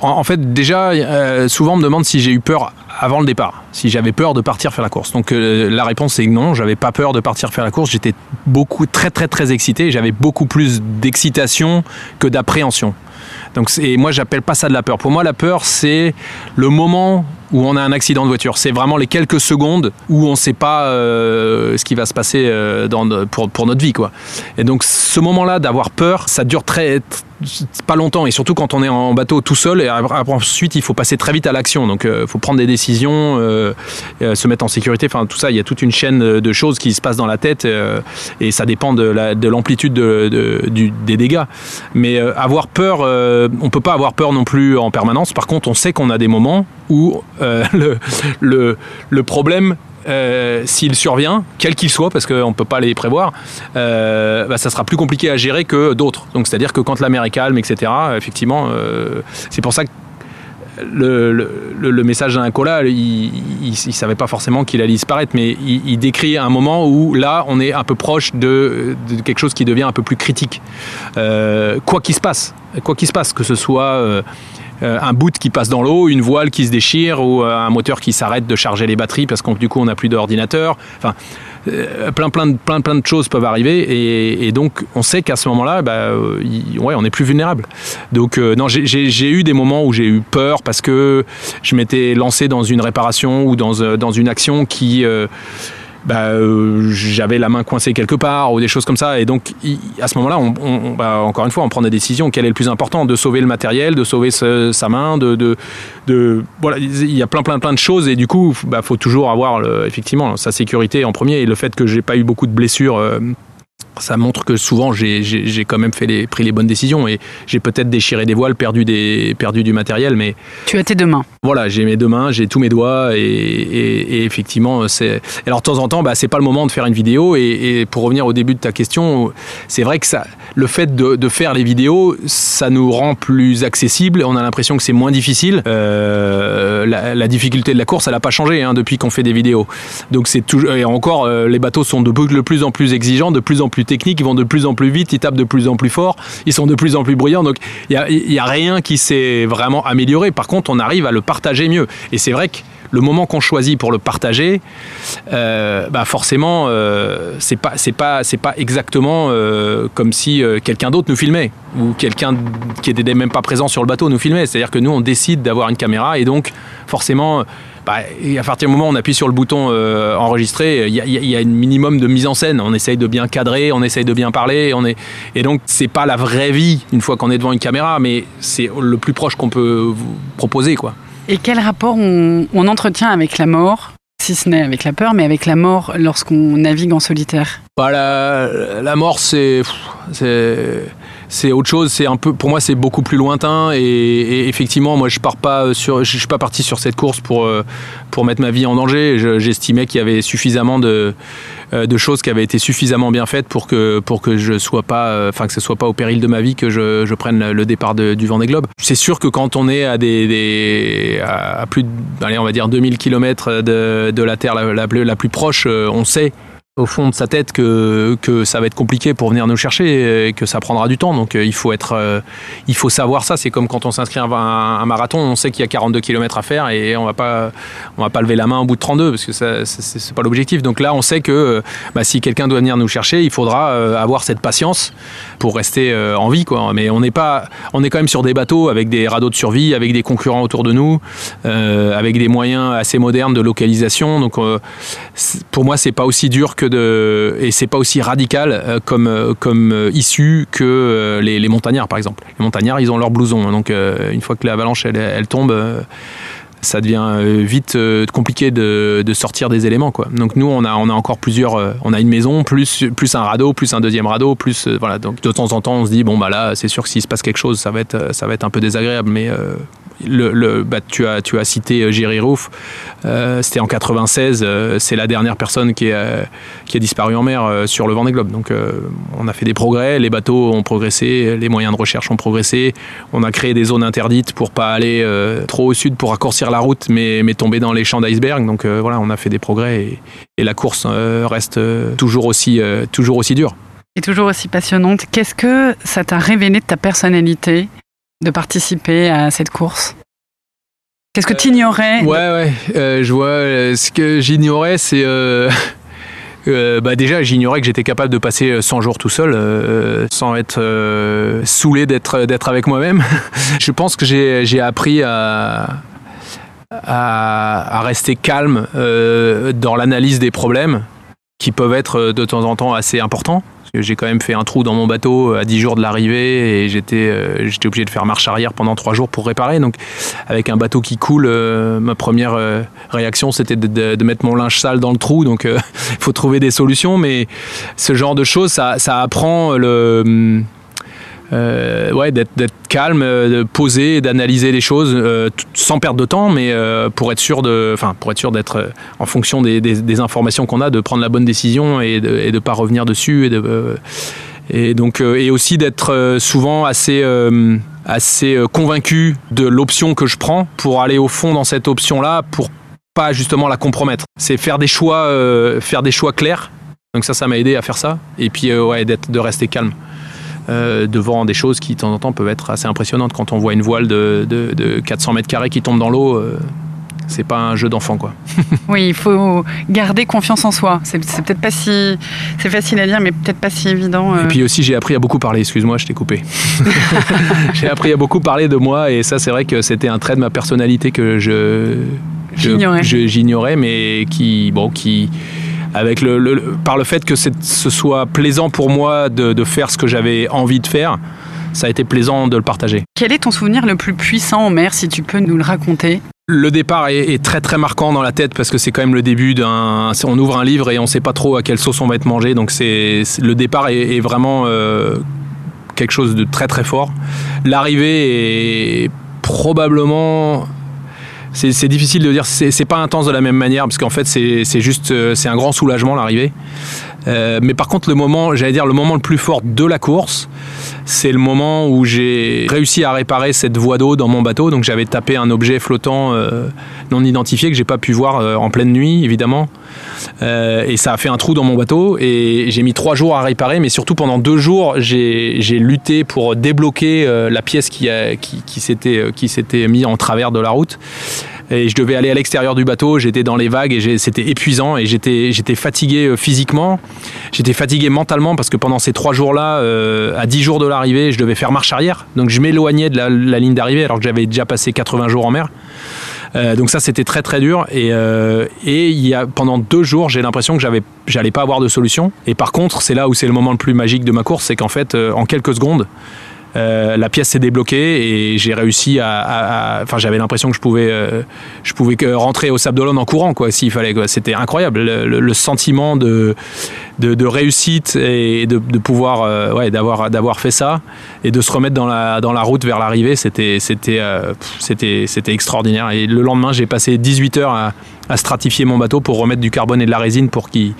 en, fait, déjà, euh, souvent on me demande si j'ai eu peur avant le départ, si j'avais peur de partir faire la course. Donc euh, la réponse est non, j'avais pas peur de partir faire la course. J'étais beaucoup, très très très excité. J'avais beaucoup plus d'excitation que d'appréhension. Donc et moi j'appelle pas ça de la peur. Pour moi la peur c'est le moment où on a un accident de voiture. C'est vraiment les quelques secondes où on ne sait pas euh, ce qui va se passer pour, pour, notre vie. Quoi. Et donc ce moment-là d'avoir peur, ça dure très, pas longtemps et surtout quand on est en bateau tout seul et ensuite il faut passer très vite à l'action. Donc il faut prendre des décisions se mettre en sécurité. Enfin tout ça il y a toute une chaîne de choses qui se passent dans la tête et ça dépend de l'amplitude de, de, des dégâts. Mais avoir peur on peut pas avoir peur non plus en permanence. Par contre on sait qu'on a des moments où euh, le, problème euh, s'il survient, quel qu'il soit, parce qu'on ne peut pas les prévoir, euh, bah, ça sera plus compliqué à gérer que d'autres. Donc c'est-à-dire que quand la mer est calme, etc., effectivement, c'est pour ça que le, message d'un cola, il ne savait pas forcément qu'il allait disparaître, mais il, décrit un moment où là, on est un peu proche de, de quelque chose qui devient un peu plus critique. quoi qu'il se passe, quoi qu'il se passe, que ce soit euh, un boot qui passe dans l'eau, une voile qui se déchire ou euh, un moteur qui s'arrête de charger les batteries parce que du coup on n'a plus d'ordinateur. Enfin, euh, plein, plein, de, plein, plein de choses peuvent arriver et, donc on sait qu'à ce moment-là, bah, ouais, on est plus vulnérable. Donc non, j'ai eu des moments où j'ai eu peur parce que je m'étais lancé dans une réparation ou dans, dans une action qui bah, euh, j'avais la main coincée quelque part ou des choses comme ça. Et donc, à ce moment-là, bah, encore une fois, on prend des décisions. Quel est le plus important De sauver le matériel, de sauver sa main, de, voilà, il y a plein, plein, plein de choses. Et du coup, bah, faut toujours avoir effectivement sa sécurité en premier. Et le fait que j'ai pas eu beaucoup de blessures. Euh, ça montre que souvent j'ai quand même fait les, pris les bonnes décisions et j'ai peut-être déchiré des voiles, perdu, des, perdu du matériel, mais... Tu as tes deux mains. Voilà, j'ai mes deux mains, j'ai tous mes doigts et, et, effectivement, c'est... Alors de temps en temps, bah, c'est pas le moment de faire une vidéo et, pour revenir au début de ta question, c'est vrai que ça, le fait de, faire les vidéos, ça nous rend plus accessible, on a l'impression que c'est moins difficile. Euh, la, difficulté de la course, elle n'a pas changé hein, depuis qu'on fait des vidéos. Donc c'est toujours... Et encore, euh, les bateaux sont de plus en plus exigeants, de plus en plus techniques, ils vont de plus en plus vite, ils tapent de plus en plus fort, ils sont de plus en plus bruyants. Donc il n'y a, a, rien qui s'est vraiment amélioré. Par contre, on arrive à le partager mieux. Et c'est vrai que le moment qu'on choisit pour le partager, euh, bah forcément, euh, c'est pas pas pas exactement euh, comme si euh, quelqu'un d'autre nous filmait ou quelqu'un qui était même pas présent sur le bateau nous filmait. C'est-à-dire que nous on décide d'avoir une caméra et donc forcément bah, à partir du moment où on appuie sur le bouton euh, enregistrer, il y, a un minimum de mise en scène. On essaye de bien cadrer, on essaye de bien parler. On est... Et donc, c'est pas la vraie vie une fois qu'on est devant une caméra, mais c'est le plus proche qu'on peut vous proposer. Quoi. Et quel rapport on, entretient avec la mort si ce n'est avec la peur, mais avec la mort lorsqu'on navigue en solitaire? Bah, la, la mort, c'est c'est autre chose. C'est un peu, pour moi, c'est beaucoup plus lointain. Et, effectivement, moi, je pars pas sur, je suis pas parti sur cette course pour euh, pour mettre ma vie en danger. J'estimais qu'il y avait suffisamment de euh, de choses qui avaient été suffisamment bien faites pour que pour que je sois pas, euh, enfin que ce soit pas au péril de ma vie que je, prenne le départ de, du Vendée Globe. C'est sûr que quand on est à des, à plus, de, allez, on va dire 2000 km de, de la Terre la, la plus proche, on sait au fond de sa tête que, que ça va être compliqué pour venir nous chercher et que ça prendra du temps. Donc euh, il faut être, euh, il faut savoir ça. C'est comme quand on s'inscrit à un, marathon, on sait qu'il y a 42 km à faire et on va pas, on va pas lever la main au bout de 32 parce que ça, c'est pas l'objectif. Donc là, on sait que euh, bah, si quelqu'un doit venir nous chercher, il faudra avoir cette patience pour rester en vie, quoi. Mais on n'est pas, on est quand même sur des bateaux avec des radeaux de survie, avec des concurrents autour de nous, avec des moyens assez modernes de localisation. Donc pour moi, c'est pas aussi dur que de et c'est pas aussi radical euh, comme euh, comme euh, issue que les, montagnards par exemple. Les montagnards ils ont leur blouson donc une fois que l'avalanche elle, elle tombe ça devient vite compliqué de, sortir des éléments quoi. Donc nous on a encore plusieurs on a une maison plus plus un radeau plus un deuxième radeau plus voilà donc de temps en temps on se dit bon bah là c'est sûr que s'il se passe quelque chose ça va être ça va être un peu désagréable mais le, bah, tu, as, cité euh, Jerry Roof, euh, c'était en 96, euh, c'est la dernière personne qui, est, qui a disparu en mer sur le Vendée Globe. Donc on a fait des progrès, les bateaux ont progressé, les moyens de recherche ont progressé, on a créé des zones interdites pour pas aller trop au sud pour raccourcir la route, mais, mais tomber dans les champs d'iceberg. Donc voilà, on a fait des progrès et, et la course reste toujours aussi, toujours aussi dure. Et toujours aussi passionnante. Qu'est-ce que ça t'a révélé de ta personnalité? De participer à cette course Qu'est-ce que tu ignorais Ouais, ouais, euh, je vois. Euh, ce que j'ignorais, c'est. Euh, bah déjà, j'ignorais que j'étais capable de passer 100 jours tout seul, sans être saoulé d'être, d'être avec moi-même. je pense que j'ai, appris à, à, rester calme dans l'analyse des problèmes qui peuvent être de temps en temps assez importants j'ai quand même fait un trou dans mon bateau à 10 jours de l'arrivée et j'étais euh, j'étais obligé de faire marche arrière pendant 3 jours pour réparer. Donc avec un bateau qui coule, euh, ma première euh, réaction c'était de, mettre mon linge sale dans le trou. Donc il faut trouver des solutions. Mais ce genre de choses, ça, ça apprend le euh, ouais, d'être calme, euh, de poser, d'analyser les choses euh, sans perdre de temps, mais pour être sûr de, enfin pour être sûr d'être en fonction des, informations qu'on a, de prendre la bonne décision et de ne pas revenir dessus et et donc et aussi d'être souvent assez assez convaincu de l'option que je prends pour aller au fond dans cette option là pour pas justement la compromettre. C'est faire des choix faire des choix clairs. Donc ça ça m'a aidé à faire ça et puis ouais d'être de rester calme. Euh, devant des choses qui de temps en temps peuvent être assez impressionnantes. Quand on voit une voile de, 400 mètres carrés qui tombe dans l'eau, euh, c'est pas un jeu d'enfant quoi. oui, il faut garder confiance en soi. C'est, peut-être pas si c'est facile à dire, mais peut-être pas si évident. Euh. Et puis aussi j'ai appris à beaucoup parler. Excuse-moi, je t'ai coupé. j'ai appris à beaucoup parler de moi et ça c'est vrai que c'était un trait de ma personnalité que je, j'ignorais, mais qui bon qui avec le, par le fait que ce soit plaisant pour moi de, faire ce que j'avais envie de faire, ça a été plaisant de le partager. Quel est ton souvenir le plus puissant en mer, si tu peux nous le raconter? Le départ est, très très marquant dans la tête parce que c'est quand même le début d'un. On ouvre un livre et on ne sait pas trop à quelle sauce on va être mangé, donc c'est le départ est, vraiment euh, quelque chose de très très fort. L'arrivée est probablement c'est difficile de dire, c'est pas intense de la même manière, parce qu'en fait, c'est juste, euh, c'est un grand soulagement l'arrivée. Euh, mais par contre, le moment, j'allais dire, le moment le plus fort de la course, c'est le moment où j'ai réussi à réparer cette voie d'eau dans mon bateau. Donc j'avais tapé un objet flottant euh, non identifié que j'ai pas pu voir euh, en pleine nuit, évidemment. et ça a fait un trou dans mon bateau et j'ai mis trois jours à réparer, mais surtout pendant deux jours, j'ai lutté pour débloquer la pièce qui, qui, qui s'était mis en travers de la route et je devais aller à l'extérieur du bateau, j'étais dans les vagues et c'était épuisant et j'étais, fatigué euh, physiquement, j'étais fatigué mentalement parce que pendant ces trois jours-là, euh, à dix jours de l'arrivée, je devais faire marche arrière, donc je m'éloignais de la, ligne d'arrivée alors que j'avais déjà passé 80 jours en mer. Euh, donc ça c'était très très dur et, il y a, pendant deux jours j'ai l'impression que j'allais pas avoir de solution. Et par contre c'est là où c'est le moment le plus magique de ma course c'est qu'en fait en quelques secondes euh, la pièce s'est débloquée et j'ai réussi à. Enfin, j'avais l'impression que je pouvais, euh, je pouvais rentrer au Sable d'Olonne en courant, quoi, s'il fallait. C'était incroyable, le, sentiment de, de, réussite et de, pouvoir, euh, ouais, d'avoir, d'avoir fait ça et de se remettre dans la, dans la route vers l'arrivée, c'était, c'était, c'était, c'était extraordinaire. Et le lendemain, j'ai passé 18 heures à, à stratifier mon bateau pour remettre du carbone et de la résine pour qu'il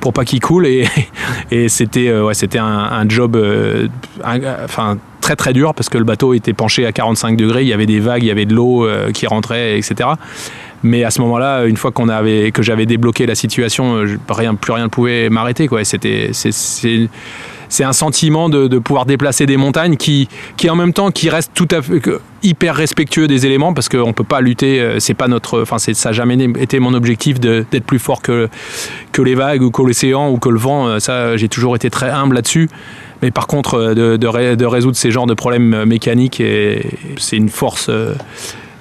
pour pas qu'il coule et, et c'était ouais, c'était un, un job enfin très très dur parce que le bateau était penché à 45 degrés, il y avait des vagues, il y avait de l'eau euh, qui rentrait, etc. Mais à ce moment-là, une fois qu'on avait, que j'avais débloqué la situation, euh, rien, plus rien ne pouvait m'arrêter. C'est, un sentiment de, pouvoir déplacer des montagnes qui, qui en même temps, qui reste tout à fait hyper respectueux des éléments parce qu'on peut pas lutter. Euh, c'est pas notre, enfin, ça n'a jamais été mon objectif d'être plus fort que, que les vagues ou que l'océan ou que le vent. Ça, j'ai toujours été très humble là-dessus. Mais par contre, euh, de, résoudre ces genres de problèmes euh, mécaniques, c'est une force, euh,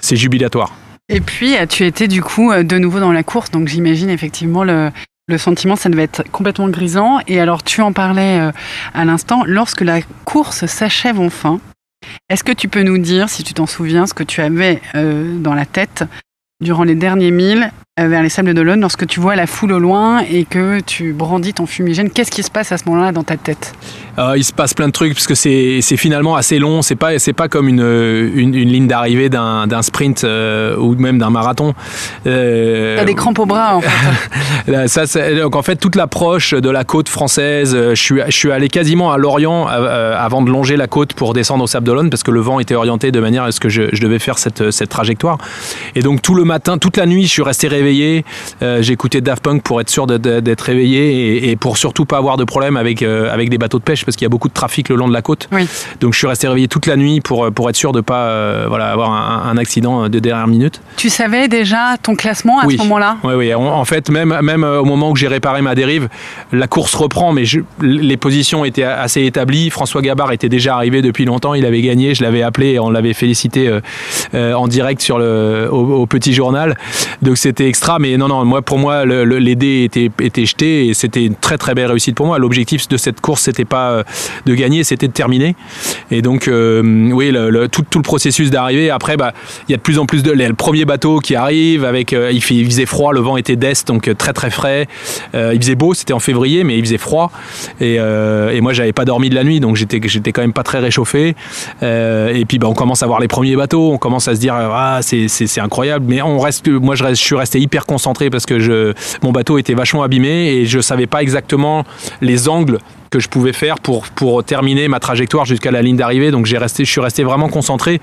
c'est jubilatoire. Et puis, as-tu été du coup de nouveau dans la course Donc j'imagine effectivement le, sentiment, ça devait être complètement grisant. Et alors, tu en parlais à l'instant, lorsque la course s'achève enfin, est-ce que tu peux nous dire, si tu t'en souviens, ce que tu avais dans la tête durant les derniers milles euh, vers les Sables d'Olonne, lorsque tu vois la foule au loin et que tu brandis ton fumigène, qu'est-ce qui se passe à ce moment-là dans ta tête euh, Il se passe plein de trucs parce que c'est finalement assez long. C'est pas c'est pas comme une, une, ligne d'arrivée d'un sprint euh, ou même d'un marathon. Euh, T'as des crampes au bras en fait. ça, donc en fait toute l'approche de la côte française, je suis je suis allé quasiment à Lorient avant de longer la côte pour descendre au Sable d'Olonne parce que le vent était orienté de manière à ce que je, je devais faire cette, cette trajectoire. Et donc tout le matin, toute la nuit, je suis resté réveillé euh, j'ai écouté Daft Punk pour être sûr d'être réveillé et, pour surtout pas avoir de problème avec, euh, avec des bateaux de pêche parce qu'il y a beaucoup de trafic le long de la côte. Donc je suis resté réveillé toute la nuit pour, pour être sûr de pas euh, voilà, avoir un, accident de dernière minute. Tu savais déjà ton classement à ce moment-là? Oui, oui. En, fait, même, même au moment où j'ai réparé ma dérive, la course reprend, mais les positions étaient assez établies. François Gabard était déjà arrivé depuis longtemps, il avait gagné, je l'avais appelé, on l'avait félicité en direct sur le, au, Petit journal. Donc c'était extra. Mais non, non, moi, pour moi, le, les dés étaient, étaient jetés et c'était une très très belle réussite pour moi. L'objectif de cette course, c'était pas de gagner, c'était de terminer. Et donc, oui, le, tout, tout, le processus d'arrivée. Après, bah, il y a de plus en plus de. Le premier bateau qui arrive, avec, il, il faisait froid, le vent était d'est, donc très très frais. il faisait beau, c'était en février, mais il faisait froid. Et, et moi, j'avais pas dormi de la nuit, donc j'étais j'étais quand même pas très réchauffé. et puis, bah, on commence à voir les premiers bateaux, on commence à se dire ah c'est incroyable, mais on reste, moi je, reste, je suis resté hyper concentré parce que je, mon bateau était vachement abîmé et je savais pas exactement les angles que je pouvais faire pour, pour terminer ma trajectoire jusqu'à la ligne d'arrivée. Donc j'ai resté, je suis resté vraiment concentré.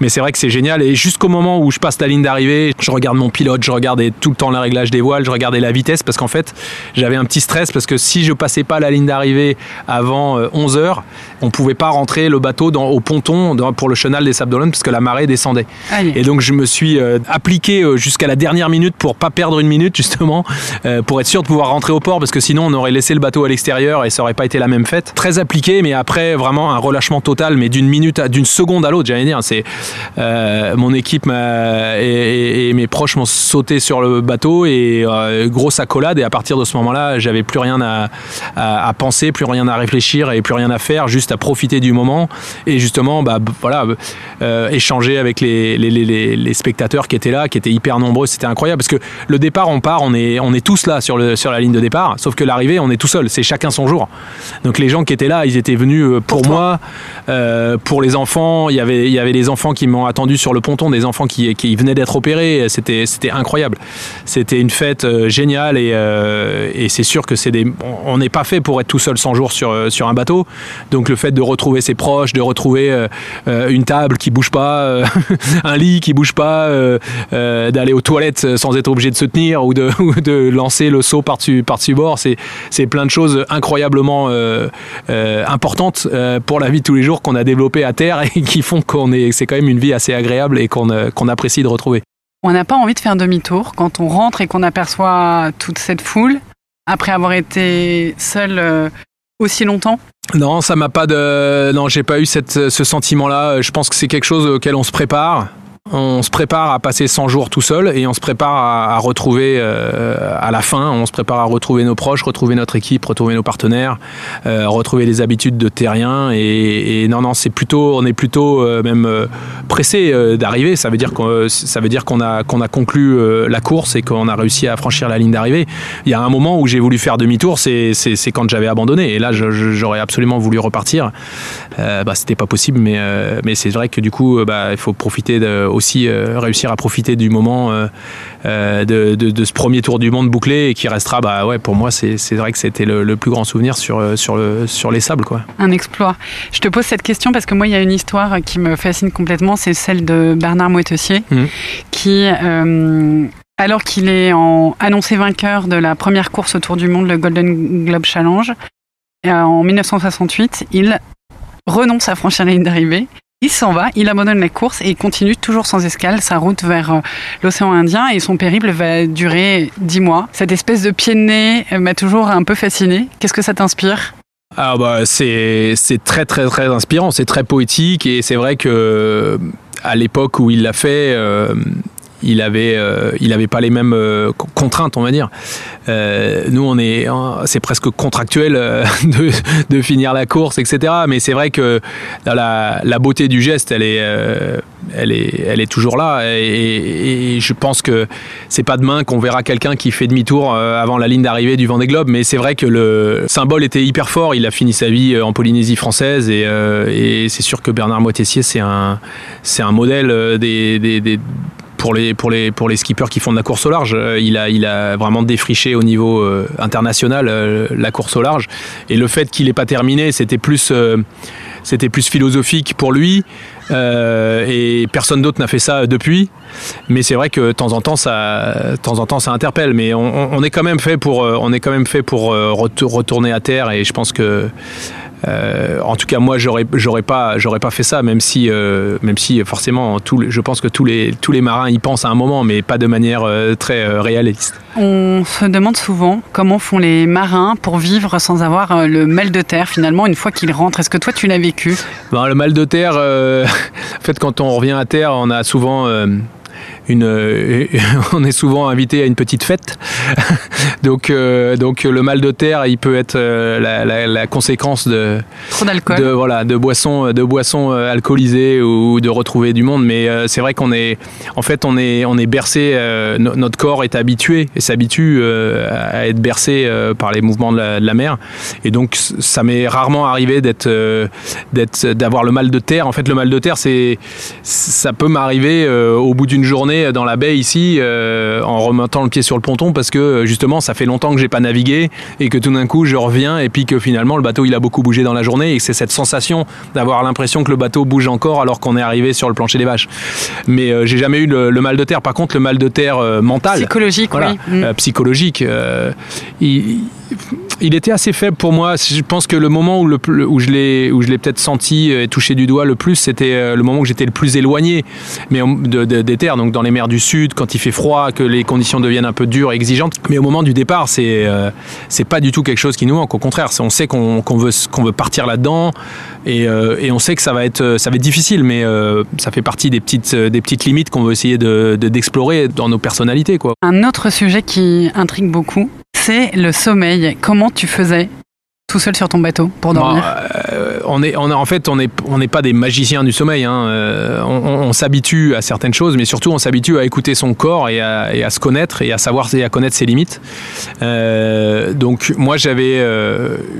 Mais c'est vrai que c'est génial. Et jusqu'au moment où je passe la ligne d'arrivée, je regarde mon pilote, je regardais tout le temps le réglage des voiles, je regardais la vitesse parce qu'en fait j'avais un petit stress parce que si je passais pas la ligne d'arrivée avant 11 euh, heures, on pouvait pas rentrer le bateau dans, au ponton pour le chenal des Sables d'Olonne parce que la marée descendait. Et donc je me suis euh, appliqué euh, jusqu'à la dernière minute pour pas perdre une minute justement, pour être sûr de pouvoir rentrer au port parce que sinon on aurait laissé le bateau à l'extérieur et ça aurait pas été la même fête. Très appliqué, mais après vraiment un relâchement total, mais d'une minute, à, d'une seconde à l'autre, j'allais dire. C'est euh, mon équipe et, mes proches m'ont sauté sur le bateau et euh, grosse accolade. Et à partir de ce moment-là, j'avais plus rien à, à, penser, plus rien à réfléchir et plus rien à faire, juste à profiter du moment et justement, bah voilà, euh, échanger avec les, les, spectateurs qui étaient là, qui étaient hyper nombreux. C'était incroyable parce que le départ, on part, on est, on est tous là sur, le, sur la ligne de départ, sauf que l'arrivée, on est tout seul. C'est chacun son jour. Donc les gens qui étaient là, ils étaient venus euh, pour, moi, euh, pour les enfants. Il y avait, il y avait les enfants qui m'ont attendu sur le ponton, des enfants qui, qui venaient d'être opérés. C'était, c'était incroyable. C'était une fête euh, géniale et, et c'est sûr que c'est des, on n'est pas fait pour être tout seul 100 jours sur, sur un bateau. Donc le fait de retrouver ses proches, de retrouver une table qui bouge pas, un lit qui bouge pas, d'aller aux toilettes sans être obligé de se tenir ou de, de lancer le saut par-dessus, par-dessus bord, c'est, c'est plein de choses incroyablement euh, euh, importantes euh, pour la vie de tous les jours qu'on a développé à terre et qui font qu'on est, c'est quand même une vie assez agréable et qu'on qu'on apprécie de retrouver. On n'a pas envie de faire demi-tour quand on rentre et qu'on aperçoit toute cette foule après avoir été seul aussi longtemps? Non, ça m'a pas de. Non, j'ai pas eu cette, ce sentiment-là. Je pense que c'est quelque chose auquel on se prépare on se prépare à passer 100 jours tout seul et on se prépare à, retrouver euh, à la fin, on se prépare à retrouver nos proches, retrouver notre équipe, retrouver nos partenaires, euh, retrouver les habitudes de terrien et, non non c'est plutôt on est plutôt euh, même pressé d'arriver. Ça veut dire qu'on ça veut dire qu'on a qu'on a conclu la course et qu'on a réussi à franchir la ligne d'arrivée. Il y a un moment où j'ai voulu faire demi-tour, c'est c'est quand j'avais abandonné et là j'aurais absolument voulu repartir. bah c'était pas possible mais mais c'est vrai que du coup bah il faut profiter de aussi euh, réussir à profiter du moment euh, euh, de, ce premier tour du monde bouclé et qui restera, bah ouais, pour moi, c'est vrai que c'était le, plus grand souvenir sur, sur, le, sur les sables. Quoi. Un exploit. Je te pose cette question parce que moi, il y a une histoire qui me fascine complètement, c'est celle de Bernard Moitessier, mmh. qui alors qu'il est en annoncé vainqueur de la première course autour du monde, le Golden Globe Challenge, en 1968, il renonce à franchir la ligne d'arrivée il s'en va, il abandonne la course et il continue toujours sans escale sa route vers euh, l'océan Indien et son périple va durer dix mois. Cette espèce de pied de nez euh, m'a toujours un peu fasciné. Qu'est-ce que ça t'inspire? Ah bah c'est très très très inspirant, c'est très poétique et c'est vrai que à l'époque où il l'a fait, euh, il avait, euh, il avait pas les mêmes euh, contraintes, on va dire. Euh, nous, on est, c'est presque contractuel de, de, finir la course, etc. Mais c'est vrai que la, la, beauté du geste, elle est, elle est, elle est toujours là. Et, je pense que c'est pas demain qu'on verra quelqu'un qui fait demi-tour avant la ligne d'arrivée du Vendée Globe. Mais c'est vrai que le symbole était hyper fort. Il a fini sa vie en Polynésie française et, c'est sûr que Bernard Moitessier, c'est un, c'est un modèle des pour les, pour, les, pour les skippers qui font de la course au large. Euh, il a, il a vraiment défriché au niveau euh, international euh, la course au large. Et le fait qu'il n'ait pas terminé, c'était plus, c'était plus philosophique pour lui. et personne d'autre n'a fait ça depuis. Mais c'est vrai que de temps en temps, ça, de temps en temps, ça interpelle. Mais on, est quand même fait pour, on est quand même fait pour retourner à terre. Et je pense que euh, en tout cas, moi, j'aurais, j'aurais pas, j'aurais pas fait ça, même si, euh, même si forcément, je pense que tous les, tous les marins y pensent à un moment, mais pas de manière euh, très réaliste. On se demande souvent comment font les marins pour vivre sans avoir le mal de terre finalement une fois qu'ils rentrent. Est-ce que toi, tu l'as vécu? Ben, Le mal de terre, en fait, quand on revient à terre, on a souvent une, on est souvent invité à une petite fête. donc, donc le mal de terre, il peut être la, conséquence de trop d'alcool, de voilà, de boissons, de boissons alcoolisées ou de retrouver du monde. Mais c'est vrai qu'on est, en fait, on est, on est bercé. notre corps est habitué et s'habitue à être bercé par les mouvements de la, de la mer. Et donc, ça m'est rarement arrivé d'être, d'être, d'avoir le mal de terre. En fait, le mal de terre, c'est, ça peut m'arriver euh, au bout d'une journée dans la baie ici, euh, en remontant le pied sur le ponton, parce que justement, ça fait longtemps que j'ai pas navigué et que tout d'un coup, je reviens et puis que finalement, le bateau, il a beaucoup bougé dans la journée et c'est cette sensation d'avoir l'impression que le bateau bouge encore alors qu'on est arrivé sur le plancher des vaches. Mais euh, j'ai jamais eu le, mal de terre. Par contre, le mal de terre mental, psychologique, oui. Mm. psychologique, il, il, était assez faible pour moi. Je pense que le moment où, je l'ai, où je l'ai peut-être senti et touché du doigt le plus, c'était le moment où j'étais le plus éloigné mais de, des terres, donc dans les mers du sud, quand il fait froid, que les conditions deviennent un peu dures et exigeantes. Mais au moment du départ, c'est euh, c'est pas du tout quelque chose qui nous manque. Au contraire, on sait qu'on veut qu'on veut partir là-dedans et, euh, on sait que ça va être ça va être difficile, mais euh, ça fait partie des petites des petites limites qu'on veut essayer de d'explorer dans nos personnalités, quoi. Un autre sujet qui intrigue beaucoup, c'est le sommeil. Comment tu faisais tout seul sur ton bateau pour dormir? euh, on est, on En fait, on n'est on pas des magiciens du sommeil. Hein. Euh, on, s'habitue à certaines choses, mais surtout on s'habitue à écouter son corps et à, et à, se connaître et à savoir et à connaître ses limites. Euh, donc moi j'avais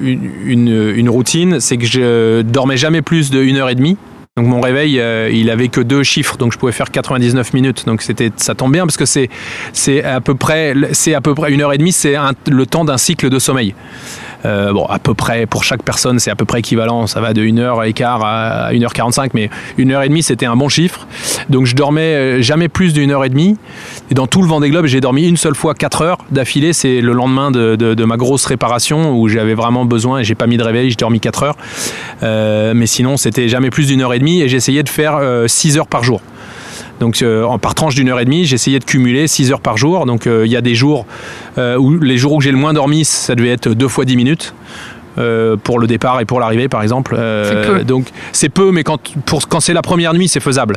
une, une, une, routine, c'est que je dormais jamais plus de 1 heure et demie. Donc mon réveil, il avait que deux chiffres, donc je pouvais faire 99 minutes. Donc c'était, ça tombe bien parce que c'est, c'est à peu près, c'est à peu près une heure et demie, c'est le temps d'un cycle de sommeil. Euh, bon, à peu près, pour chaque personne, c'est à peu près équivalent. Ça va de 1h15 à 1h45, mais 1h30, c'était un bon chiffre. Donc je dormais euh, jamais plus d'une heure et demie. Et dans tout le Vendée Globe, j'ai dormi une seule fois 4 heures d'affilée. C'est le lendemain de, ma grosse réparation où j'avais vraiment besoin et j'ai pas mis de réveil, j'ai dormi 4 heures. Euh, mais sinon, c'était jamais plus d'une heure et demie et j'essayais de faire 6 heures par jour. Donc euh, par tranche d'une heure et demie, j'essayais de cumuler 6 heures par jour. Donc euh, il y a des jours euh, où les jours où j'ai le moins dormi, ça devait être deux fois 10 minutes. Euh, pour le départ et pour l'arrivée par exemple. Euh, donc c'est peu, mais quand, pour, quand c'est la première nuit, c'est faisable.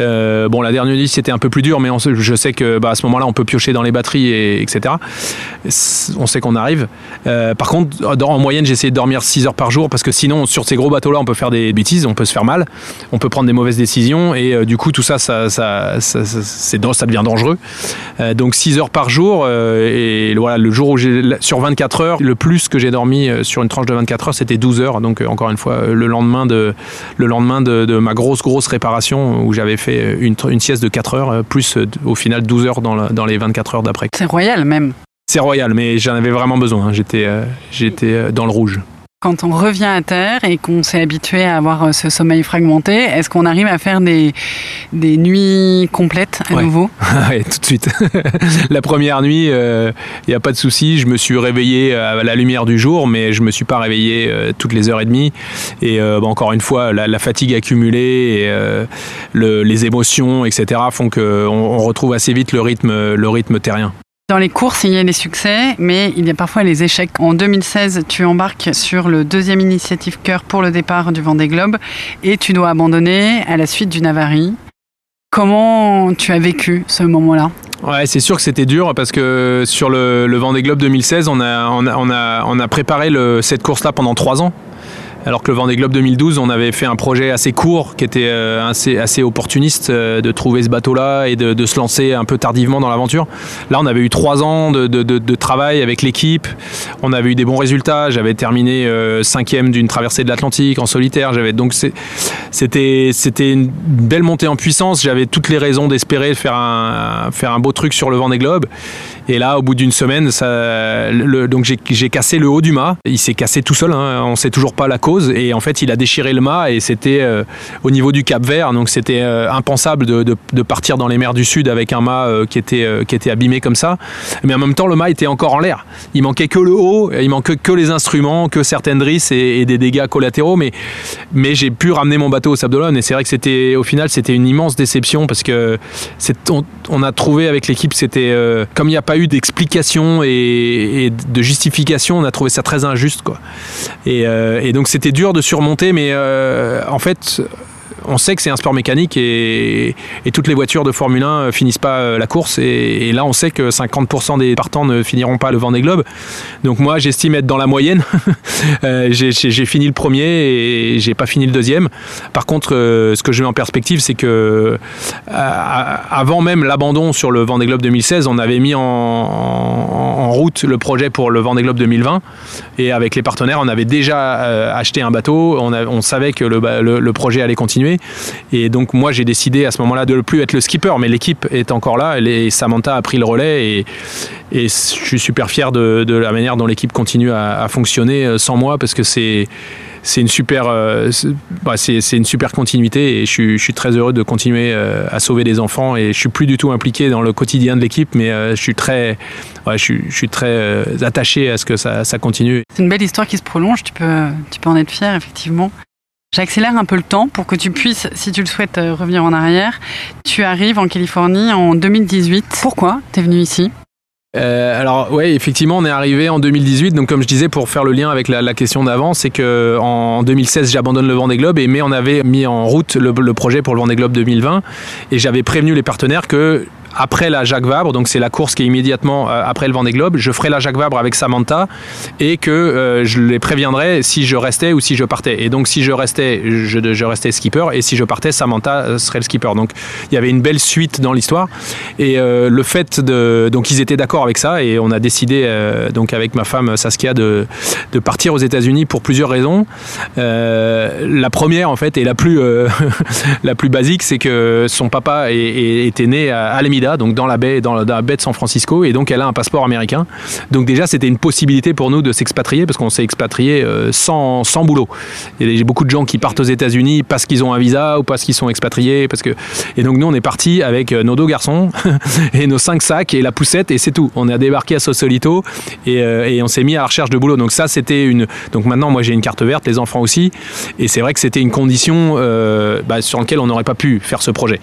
Euh, bon, la dernière nuit c'était un peu plus dur, mais je sais que bah, à ce moment-là on peut piocher dans les batteries, et, etc. On sait qu'on arrive. par contre, en moyenne, j'ai essayé de dormir 6 heures par jour parce que sinon, sur ces gros bateaux-là, on peut faire des bêtises, on peut se faire mal, on peut prendre des mauvaises décisions et du coup tout ça, ça, ça, ça, ça devient dangereux. donc 6 heures par jour et voilà, le jour où j'ai sur 24 heures, le plus que j'ai dormi sur une tranche de 24 heures, c'était 12 heures. Donc, euh, encore une fois, euh, le lendemain de, le lendemain de, ma grosse, grosse réparation où j'avais fait une, une, sieste de 4 heures, euh, plus au final 12 heures dans, dans les 24 heures d'après. C'est royal même. C'est royal, mais j'en avais vraiment besoin. Hein. J'étais, j'étais dans le rouge. Quand on revient à terre et qu'on s'est habitué à avoir euh, ce sommeil fragmenté, est-ce qu'on arrive à faire des, des nuits complètes à nouveau Oui, tout de suite. la première nuit, il euh, n'y a pas de souci. Je me suis réveillé à la lumière du jour, mais je ne me suis pas réveillé euh, toutes les heures et demie. Et encore une fois, la, fatigue accumulée et les émotions, etc., font qu'on on retrouve assez vite le rythme, le rythme terrien. Dans les courses, il y a les succès, mais il y a parfois les échecs. En 2016, tu embarques sur le deuxième initiative cœur pour le départ du Vendée Globe et tu dois abandonner à la suite d'une avarie. Comment tu as vécu ce moment-là? Ouais, c'est sûr que c'était dur parce que sur le, Vendée Globe 2016, on a, on a, on a, préparé cette course-là pendant trois ans. Alors que le Vendée Globe 2012, on avait fait un projet assez court, qui était euh, assez, assez opportuniste, euh, de trouver ce bateau-là et de, se lancer un peu tardivement dans l'aventure. Là, on avait eu trois ans de, travail avec l'équipe. On avait eu des bons résultats. J'avais terminé euh, cinquième d'une traversée de l'Atlantique en solitaire. J'avais donc c'était c'était une belle montée en puissance. J'avais toutes les raisons d'espérer faire un faire un beau truc sur le Vendée Globe. Et là, au bout d'une semaine, donc j'ai cassé le haut du mât. Il s'est cassé tout seul. Hein. On sait toujours pas la cause. Et en fait, il a déchiré le mât et c'était euh, au niveau du Cap Vert. Donc c'était euh, impensable de, partir dans les mers du Sud avec un mât euh, qui était qui était abîmé comme ça. Mais en même temps, le mât était encore en l'air. Il manquait que le haut. Il manquait que les instruments, que certaines drisses et, des dégâts collatéraux. Mais mais j'ai pu ramener mon bateau au Sable d'Olonne. Et c'est vrai que c'était au final c'était une immense déception parce que on, on, a trouvé avec l'équipe c'était comme il n'y a pas eu d'explication et, de justification, on a trouvé ça très injuste. Quoi. Et, euh, donc c'était dur de surmonter, mais euh, en fait, on sait que c'est un sport mécanique et, toutes les voitures de Formule 1 finissent pas la course. Et, là, on sait que 50% des partants ne finiront pas le Vendée Globe. Donc moi, j'estime être dans la moyenne. j'ai fini le premier et j'ai pas fini le deuxième. Par contre, ce que je mets en perspective, c'est que avant même l'abandon sur le Vendée Globe 2016, on avait mis en, route le projet pour le Vendée Globe 2020. Et avec les partenaires, on avait déjà euh, acheté un bateau. On, savait que le, projet allait continuer. Et donc, moi, j'ai décidé à ce moment-là de ne plus être le skipper, mais l'équipe est encore là. Et Samantha a pris le relais. Et, je suis super fier de, la manière dont l'équipe continue à, fonctionner euh, sans moi parce que c'est une super, euh, bah, une super continuité et je suis, très heureux de continuer euh, à sauver des enfants et je suis plus du tout impliqué dans le quotidien de l'équipe, mais je suis très, je, suis, très attaché à ce que ça, continue. C'est une belle histoire qui se prolonge. Tu peux, tu peux en être fier effectivement. J'accélère un peu le temps pour que tu puisses, si tu le souhaites, revenir en arrière. Tu arrives en Californie en 2018. Pourquoi tu es venu ici? Euh, alors ouais, effectivement, on est arrivé en 2018. Donc comme je disais, pour faire le lien avec la, question d'avant, c'est que en 2016, j'abandonne le Vendée Globe et mais on avait mis en route le, le projet pour le Vendée Globe 2020 et j'avais prévenu les partenaires que après la Jacques Vabre, donc c'est la course qui est immédiatement euh, après le Vendée Globe, je ferai la Jacques Vabre avec Samantha et que euh, je les préviendrai si je restais ou si je partais. Et donc si je restais, je, restais skipper et si je partais, Samantha euh, serait le skipper. Donc il y avait une belle suite dans l'histoire et le fait de donc ils étaient d'accord avec ça et on a décidé donc avec ma femme Saskia de, de partir aux États-Unis pour plusieurs raisons. la première en fait et la plus la plus basique, c'est que son papa était né à Donc dans la baie, dans la, baie de San Francisco, et donc elle a un passeport américain. Donc déjà, c'était une possibilité pour nous de s'expatrier, parce qu'on s'est expatrié euh, sans, sans boulot. Il y a beaucoup de gens qui partent aux États-Unis parce qu'ils ont un visa ou parce qu'ils sont expatriés, parce que et donc nous on est parti avec euh, nos deux garçons et nos cinq sacs et la poussette et c'est tout. On a débarqué à Sausalito et, euh, et on s'est mis à la recherche de boulot. Donc ça c'était une. Donc maintenant moi j'ai une carte verte, les enfants aussi, et c'est vrai que c'était une condition bah, sur laquelle on n'aurait pas pu faire ce projet.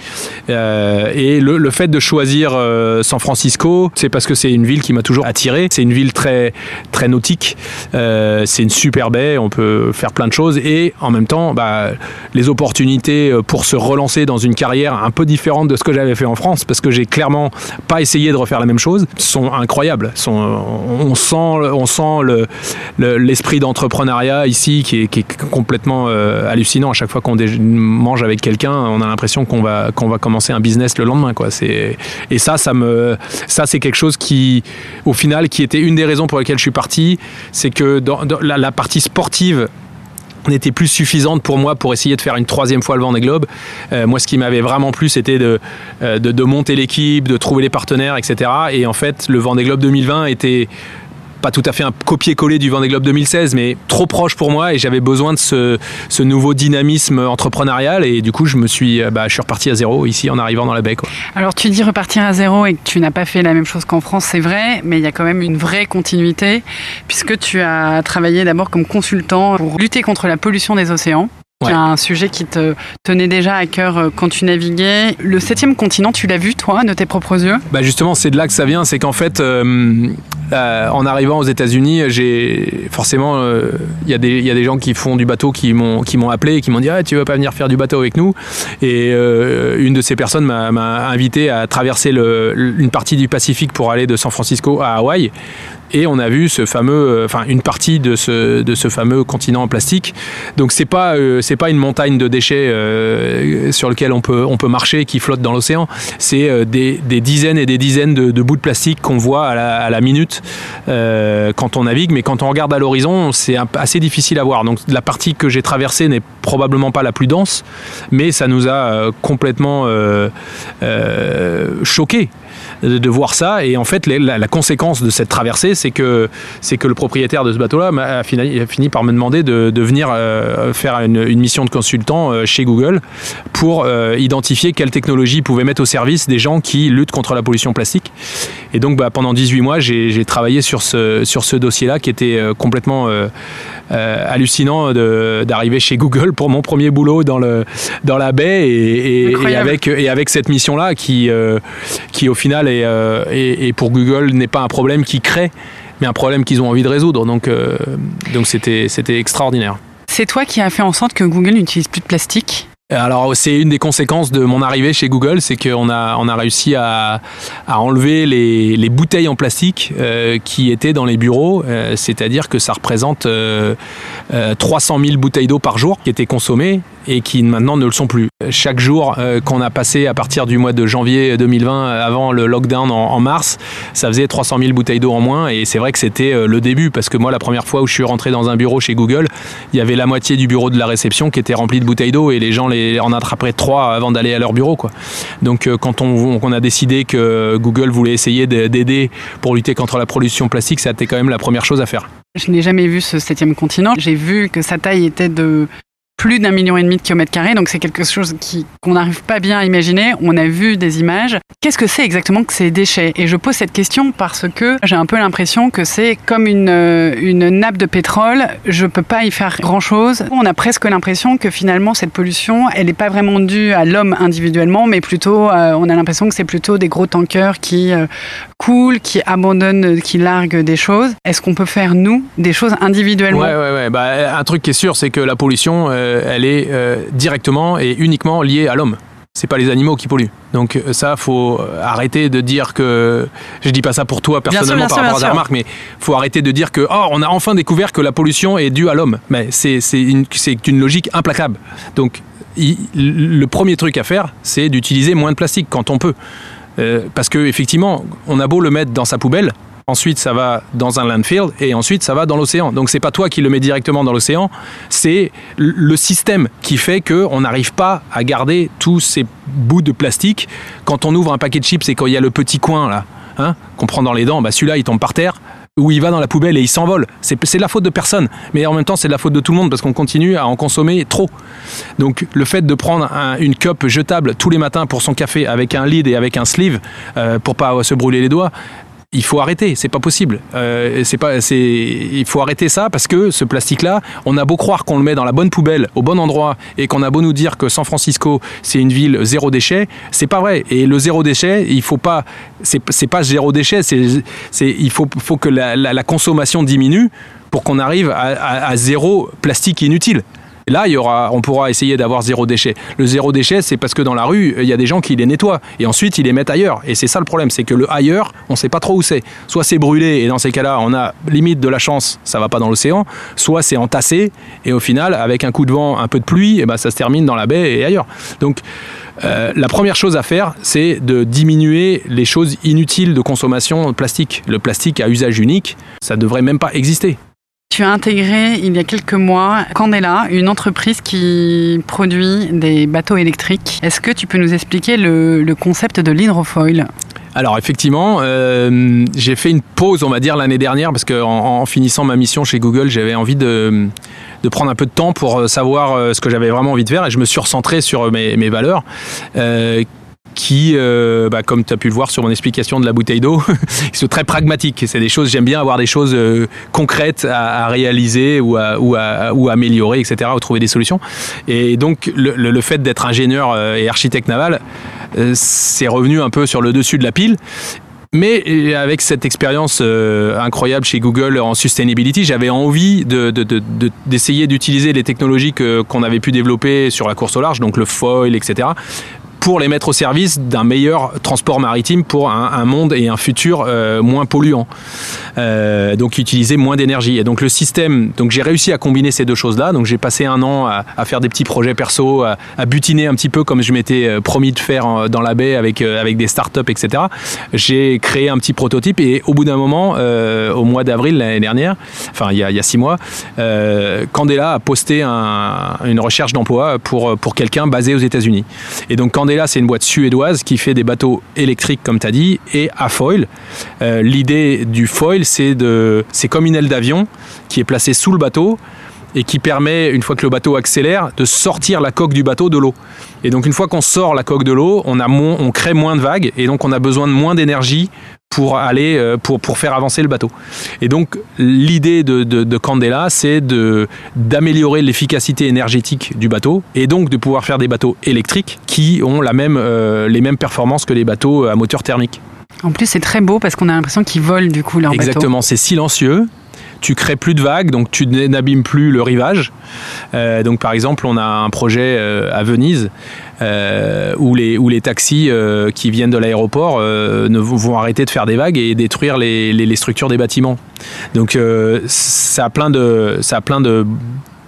et le, le fait de choisir euh, San Francisco, c'est parce que c'est une ville qui m'a toujours attiré. C'est une ville très, très nautique. Euh, c'est une super baie, on peut faire plein de choses. Et en même temps, bah, les opportunités euh, pour se relancer dans une carrière un peu différente de ce que j'avais fait en France, parce que j'ai clairement pas essayé de refaire la même chose, sont incroyables. On sent, on sent l'esprit d'entrepreneuriat ici qui est, complètement hallucinant. À chaque fois qu'on mange avec quelqu'un, on a l'impression qu'on va, qu'on va commencer un business le lendemain. Et ça, me, c'est quelque chose qui, au final, qui était une des raisons pour lesquelles je suis parti, c'est que la, partie sportive n'était plus suffisante pour moi pour essayer de faire une troisième fois le Vendée Globe. Euh, moi, ce qui m'avait vraiment plu, c'était de, euh, de, monter l'équipe, de trouver les partenaires, etc. Et en fait, le Vendée Globe 2020 était pas tout à fait un copier-coller du Vendée Globe 2016, mais trop proche pour moi et j'avais besoin de ce, nouveau dynamisme entrepreneurial et du coup je me suis, euh, bah, je suis reparti à zéro ici en arrivant dans la baie. Quoi. Alors tu dis repartir à zéro et que tu n'as pas fait la même chose qu'en France, c'est vrai, mais il y a quand même une vraie continuité puisque tu as travaillé d'abord comme consultant pour lutter contre la pollution des océans. C'est un sujet qui te tenait déjà à cœur euh, quand tu naviguais. Le septième continent, tu l'as vu toi, de tes propres yeux? Bah Justement, c'est de là que ça vient. C'est qu'en fait, euh, euh, en arrivant aux États-Unis, j'ai forcément, il y, a des gens qui font du bateau qui m'ont qui m'ont appelé et qui m'ont dit ah tu veux pas venir faire du bateau avec nous? Et une de ces personnes m'a invité à traverser une partie du Pacifique pour aller de San Francisco à Hawaï et on a vu ce fameux, euh, enfin une partie de ce, de ce fameux continent en plastique. Donc c'est pas euh, c'est pas une montagne de déchets euh, sur lequel on peut on peut marcher qui flotte dans l'océan. C'est des, des, dizaines et des dizaines de, bouts de plastique qu'on voit à la, à la minute quand on navigue, mais quand on regarde à l'horizon, c'est assez difficile à voir. Donc la partie que j'ai traversée n'est probablement pas la plus dense, mais ça nous a complètement choqué de, voir ça. Et en fait, la, conséquence de cette traversée, c'est que, c'est que le propriétaire de ce bateau-là a fini, a fini par me demander de, de venir euh, faire une, mission de consultant euh, chez Google pour euh, identifier quelle technologie pouvait mettre au service des gens qui luttent contre la pollution plastique. Et donc, bah, pendant 18 mois, j'ai travaillé sur ce, sur ce dossier-là qui était complètement hallucinant d'arriver chez Google pour mon premier boulot dans, le, dans la baie et, et, avec, et avec cette mission-là qui, qui, au final, euh, et, pour Google n'est pas un problème qui crée, mais un problème qu'ils ont envie de résoudre. Donc, euh, c'était extraordinaire. C'est toi qui as fait en sorte que Google n'utilise plus de plastique? Alors c'est une des conséquences de mon arrivée chez Google, c'est qu'on a, on a réussi à, à enlever les, les, bouteilles en plastique euh, qui étaient dans les bureaux, euh, c'est-à-dire que ça représente euh, 300 000 bouteilles d'eau par jour qui étaient consommées et qui maintenant ne le sont plus. Chaque jour euh, qu'on a passé à partir du mois de janvier 2020, avant le lockdown en, mars, ça faisait 300 000 bouteilles d'eau en moins et c'est vrai que c'était euh, le début parce que moi la première fois où je suis rentré dans un bureau chez Google, il y avait la moitié du bureau de la réception qui était rempli de bouteilles d'eau et les gens les, en attrapaient trois avant d'aller à leur bureau. Quoi. Donc euh, quand on, on, a décidé que Google voulait essayer d'aider pour lutter contre la pollution plastique, ça a été quand même la première chose à faire. Je n'ai jamais vu ce septième continent. J'ai vu que sa taille était de plus d'un million et demi de kilomètres carrés, donc c'est quelque chose qu'on n'arrive pas bien à imaginer. On a vu des images. Qu'est-ce que c'est exactement que ces déchets? Et je pose cette question parce que j'ai un peu l'impression que c'est comme une, euh, une nappe de pétrole. Je peux pas y faire grand-chose. On a presque l'impression que finalement cette pollution, elle n'est pas vraiment due à l'homme individuellement, mais plutôt, euh, on a l'impression que c'est plutôt des gros tankers qui euh, coulent, qui abandonnent, qui larguent des choses. Est-ce qu'on peut faire nous des choses individuellement? Ouais, ouais, ouais. Bah, un truc qui est sûr, c'est que la pollution elle est euh, directement et uniquement liée à l'homme. C'est pas les animaux qui polluent. Donc euh, ça, faut arrêter de dire que. Je dis pas ça pour toi personnellement par rapport à ta remarque, mais faut arrêter de dire que oh, on a enfin découvert que la pollution est due à l'homme. Mais c'est une, une logique implacable. Donc le premier truc à faire, c'est d'utiliser moins de plastique quand on peut. parce que effectivement, on a beau le mettre dans sa poubelle, ensuite ça va dans un landfill et ensuite ça va dans l'océan. Donc c'est pas toi qui le mets directement dans l'océan, c'est le système qui fait qu'on n'arrive pas à garder tous ces bouts de plastique. Quand on ouvre un paquet de chips et quand il y a le petit coin là, hein, qu'on prend dans les dents, bah celui-là il tombe par terre ou il va dans la poubelle et il s'envole. C'est de la faute de personne, mais en même temps c'est de la faute de tout le monde parce qu'on continue à en consommer trop. Donc le fait de prendre une cup jetable tous les matins pour son café avec un lid et avec un sleeve euh, pour pas se brûler les doigts, il faut arrêter, c'est pas possible. Euh, c'est pas, c'est, il faut arrêter ça parce que ce plastique-là, on a beau croire qu'on le met dans la bonne poubelle, au bon endroit, et qu'on a beau nous dire que San Francisco c'est une ville zéro déchet, c'est pas vrai. Et le zéro déchet, il faut pas, c'est, pas zéro déchet, c'est, c'est, il faut, faut que la, consommation diminue pour qu'on arrive à, à zéro plastique inutile. Là, il y aura, on pourra essayer d'avoir zéro déchet. Le zéro déchet, c'est parce que dans la rue, il y a des gens qui les nettoient et ensuite ils les mettent ailleurs. Et c'est ça le problème, c'est que le ailleurs, on ne sait pas trop où c'est. Soit c'est brûlé et dans ces cas-là, on a limite de la chance, ça va pas dans l'océan. Soit c'est entassé et au final, avec un coup de vent, un peu de pluie, et ben ça se termine dans la baie et ailleurs. Donc euh, la première chose à faire, c'est de diminuer les choses inutiles de consommation plastique. Le plastique à usage unique, ça devrait même pas exister. Tu as intégré il y a quelques mois Candela, une entreprise qui produit des bateaux électriques. Est-ce que tu peux nous expliquer le, concept de l'hydrofoil? Alors effectivement, euh, j'ai fait une pause, on va dire, l'année dernière, parce qu'en en, finissant ma mission chez Google, j'avais envie de, prendre un peu de temps pour euh, savoir euh, ce que j'avais vraiment envie de faire, et je me suis recentré sur mes, mes valeurs, qui, euh, bah, comme tu as pu le voir sur mon explication de la bouteille d'eau, sont très pragmatiques. C'est des choses, j'aime bien avoir des choses euh, concrètes à, réaliser ou à, ou, à, ou améliorer, etc., ou trouver des solutions. Et donc, le, le fait d'être ingénieur euh, et architecte naval, c'est revenu un peu sur le dessus de la pile. Mais avec cette expérience incroyable chez Google en sustainability, j'avais envie d'essayer de, d'utiliser les technologies qu'on avait pu développer sur la course au large, donc le foil, etc., pour les mettre au service d'un meilleur transport maritime pour un, monde et un futur euh, moins polluant. Euh, donc utiliser moins d'énergie. Et donc le système, donc j'ai réussi à combiner ces deux choses-là. Donc j'ai passé un an à, faire des petits projets perso, à, butiner un petit peu comme je m'étais euh, promis de faire dans la baie avec, avec des startups, etc. J'ai créé un petit prototype et au bout d'un moment, au mois d'avril l'année dernière, enfin il y a, il y a six mois, Candela a posté un, une recherche d'emploi pour, pour quelqu'un basé aux États-Unis. Et donc Candela, c'est une boîte suédoise qui fait des bateaux électriques, comme tu as dit, et à foil. Euh, l'idée du foil, c'est comme une aile d'avion qui est placée sous le bateau et qui permet, une fois que le bateau accélère, de sortir la coque du bateau de l'eau. Et donc une fois qu'on sort la coque de l'eau, on, a on crée moins de vagues et donc on a besoin de moins d'énergie pour aller euh, pour, pour faire avancer le bateau. Et donc l'idée de, de, Candela, c'est de d'améliorer l'efficacité énergétique du bateau et donc de pouvoir faire des bateaux électriques qui ont la même, euh, les mêmes performances que les bateaux à moteur thermique. En plus, c'est très beau parce qu'on a l'impression qu'ils volent du coup leur Exactement, c'est silencieux tu crées plus de vagues, donc tu n'abîmes plus le rivage. donc par exemple, on a un projet à Venise où, les, où les taxis qui viennent de l'aéroport ne vont arrêter de faire des vagues et détruire les, structures des bâtiments. Donc ça a plein ça a plein de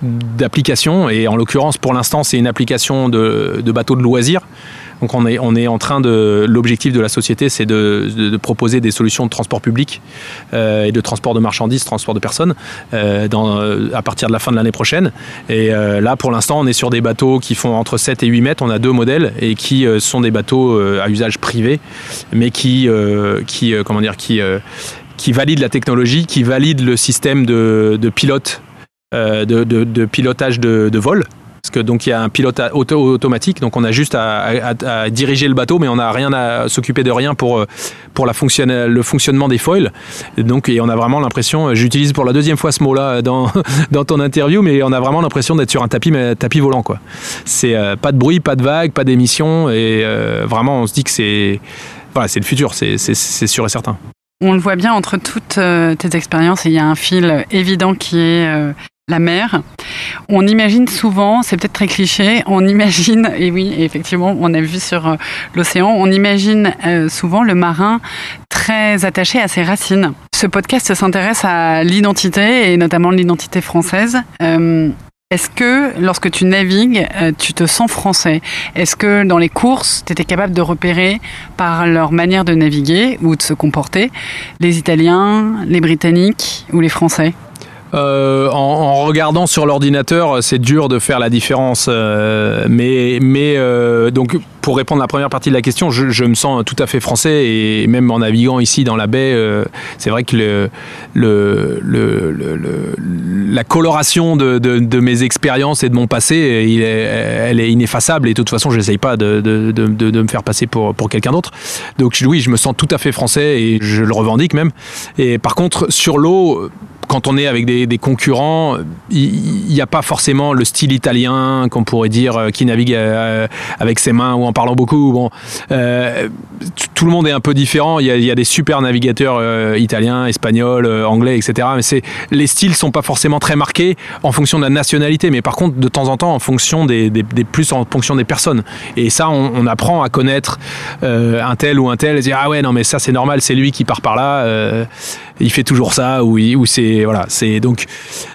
d'applications et en l'occurrence pour l'instant c'est une application de, de bateaux de loisirs donc on est, en train de... L'objectif de la société, c'est de, proposer des solutions de transport public euh, et de transport de marchandises, transport de personnes euh, dans, à partir de la fin de l'année prochaine. Et euh, là, pour l'instant, on est sur des bateaux qui font entre 7 et 8 mètres. On a deux modèles et qui euh, sont des bateaux euh, à usage privé, mais qui, qui comment dire, qui, valident la technologie, qui valident le système de, pilote euh, de, pilotage de, vol. Parce que donc il y a un pilote auto automatique, donc on a juste à, diriger le bateau, mais on n'a rien à s'occuper de rien pour pour la fonction, le fonctionnement des foils. Donc on a vraiment l'impression, j'utilise pour la deuxième fois ce mot-là dans dans ton interview, mais on a vraiment l'impression d'être sur un tapis mais tapis volant quoi. C'est euh, pas de bruit, pas de vagues, pas d'émissions et euh, vraiment on se dit que c'est voilà c'est le futur, c'est sûr et certain. On le voit bien entre toutes euh, tes expériences, il y a un fil évident qui est euh, la mer. On imagine souvent, c'est peut-être très cliché, on imagine, et oui, effectivement, on a vu sur euh, l'océan, on imagine euh, souvent le marin très attaché à ses racines. Ce podcast s'intéresse à l'identité, et notamment l'identité française. Euh, est-ce que lorsque tu navigues, tu te sens français? Est-ce que dans les courses, tu étais capable de repérer par leur manière de naviguer ou de se comporter les Italiens, les Britanniques ou les Français? Euh, en, regardant sur l'ordinateur, c'est dur de faire la différence. Euh, mais euh, donc pour répondre à la première partie de la question, je, me sens tout à fait français et même en naviguant ici dans la baie, c'est vrai que la coloration de, mes expériences et de mon passé, elle est ineffaçable et de toute façon, j'essaye pas de, me faire passer pour, pour quelqu'un d'autre. Donc oui, je me sens tout à fait français et je le revendique même. Et par contre, sur l'eau, quand on est avec des, concurrents, il n'y a pas forcément le style italien qu'on pourrait dire euh, qui navigue euh, avec ses mains ou en parlant beaucoup. Euh, tout le monde est un peu différent. Il y a, des super navigateurs italiens, espagnols, anglais, etc. Mais les styles sont pas forcément très marqués en fonction de la nationalité, mais par contre de temps en temps en fonction des plus en fonction des personnes. Et ça, on, on apprend à connaître un tel ou un tel et dire ah ouais non mais ça c'est normal, c'est lui qui part par là il fait toujours ça ou, ou c'est voilà c'est donc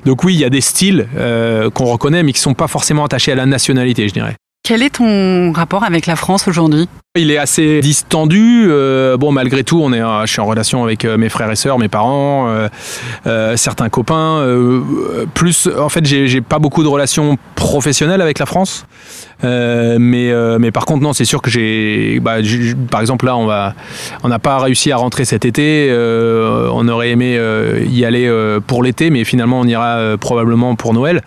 donc oui il y a des styles euh, qu'on reconnaît mais qui sont pas forcément attachés à la nationalité je dirais quel est ton rapport avec la France aujourd'hui? Il est assez distendu. Euh, bon, malgré tout, on est, je suis en relation avec euh, mes frères et sœurs, mes parents, euh, euh, certains copains. Euh, plus, en fait, j'ai pas beaucoup de relations professionnelles avec la France. Mais, mais par contre, non, c'est sûr que j'ai, bah, par exemple, là, on va, on n'a pas réussi à rentrer cet été. on aurait aimé y aller pour l'été, mais finalement, on ira probablement pour Noël.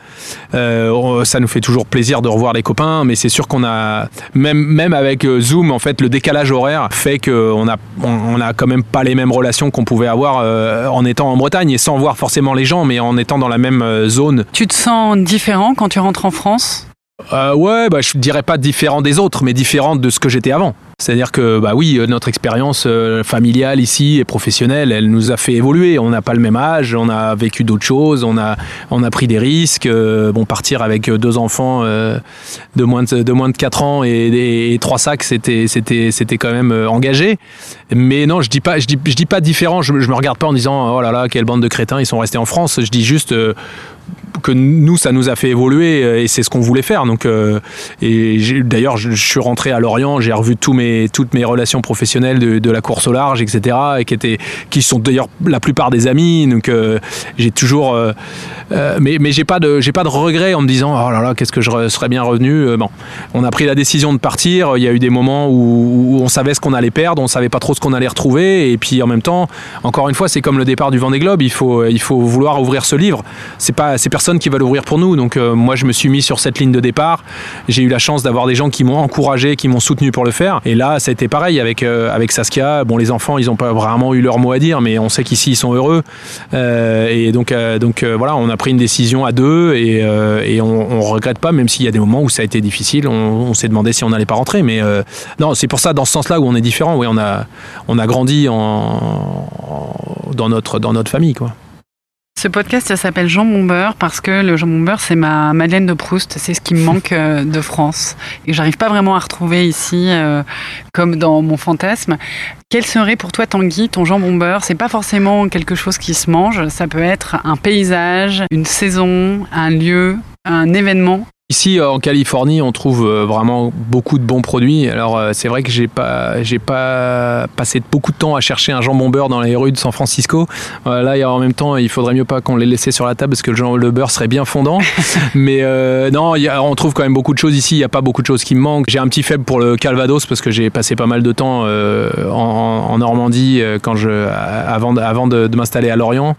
ça nous fait toujours plaisir de revoir les copains, mais c'est sûr qu'on a, même, même avec Zoom, en fait, le décalage horaire fait qu'on a, on a quand même pas les mêmes relations qu'on pouvait avoir euh, en étant en Bretagne et sans voir forcément les gens, mais en étant dans la même euh, zone. Tu te sens différent quand tu rentres en France? Euh, Ouais, bah, je dirais pas différent des autres, mais différent de ce que j'étais avant. C'est-à-dire que, bah oui, notre expérience euh, familiale ici et professionnelle, elle nous a fait évoluer. On n'a pas le même âge, on a vécu d'autres choses, on a, on a pris des risques. Euh, bon, partir avec deux enfants euh, de, moins de, de moins de 4 ans et, et trois sacs, c'était, quand même engagé. Mais non, je dis je dis, je dis pas différent. Je, je me regarde pas en disant, oh là là, quelle bande de crétins, ils sont restés en France. Je dis juste que nous, ça nous a fait évoluer et c'est ce qu'on voulait faire. Donc, euh, et d'ailleurs, je, suis rentré à Lorient, j'ai revu tous mes, toutes mes relations professionnelles de, la course au large, etc., et qui étaient, qui sont d'ailleurs la plupart des amis. Donc, euh, j'ai toujours, euh, euh mais, mais j'ai pas de, pas de regret en me disant, oh là là, qu'est-ce que je serais bien revenu. Bon, on a pris la décision de partir. Il y a eu des moments où, on savait ce qu'on allait perdre, on savait pas trop ce qu'on allait retrouver, et puis en même temps, encore une fois, c'est comme le départ du Vendée Globe. Il faut, il faut vouloir ouvrir ce livre. C'est pas, c'est personne qui va l'ouvrir pour nous. Donc moi, je me suis mis sur cette ligne de départ. J'ai eu la chance d'avoir des gens qui m'ont encouragé, qui m'ont soutenu pour le faire. Et là, ça a été pareil avec euh, avec Saskia. Bon, les enfants, ils n'ont pas vraiment eu leur mot à dire, mais on sait qu'ici ils sont heureux. Euh, et donc donc voilà, on a pris une décision à deux et, et on, on regrette pas, même s'il y a des moments où ça a été difficile. On, s'est demandé si on n'allait pas rentrer, mais non, c'est pour ça dans ce sens-là où on est différent. Oui, on a on a grandi en dans notre dans notre famille quoi. Ce podcast s'appelle Jambon beurre parce que le jambon beurre, c'est ma Madeleine de Proust. C'est ce qui me manque euh, de France et j'arrive pas vraiment à retrouver ici, euh, comme dans mon fantasme. Quel serait pour toi, Tanguy, ton jambon beurre C'est pas forcément quelque chose qui se mange. Ça peut être un paysage, une saison, un lieu, un événement. Ici euh, en Californie, on trouve euh, vraiment beaucoup de bons produits. Alors euh, c'est vrai que j'ai pas j'ai pas passé beaucoup de temps à chercher un jambon beurre dans les rues de San Francisco. là, en même temps, il faudrait mieux pas qu'on les laissait sur la table parce que le, le beurre serait bien fondant. Mais non, on trouve quand même beaucoup de choses ici. Il n'y a pas beaucoup de choses qui me manquent. J'ai un petit faible pour le Calvados parce que j'ai passé pas mal de temps en, Normandie quand je avant avant de m'installer à Lorient.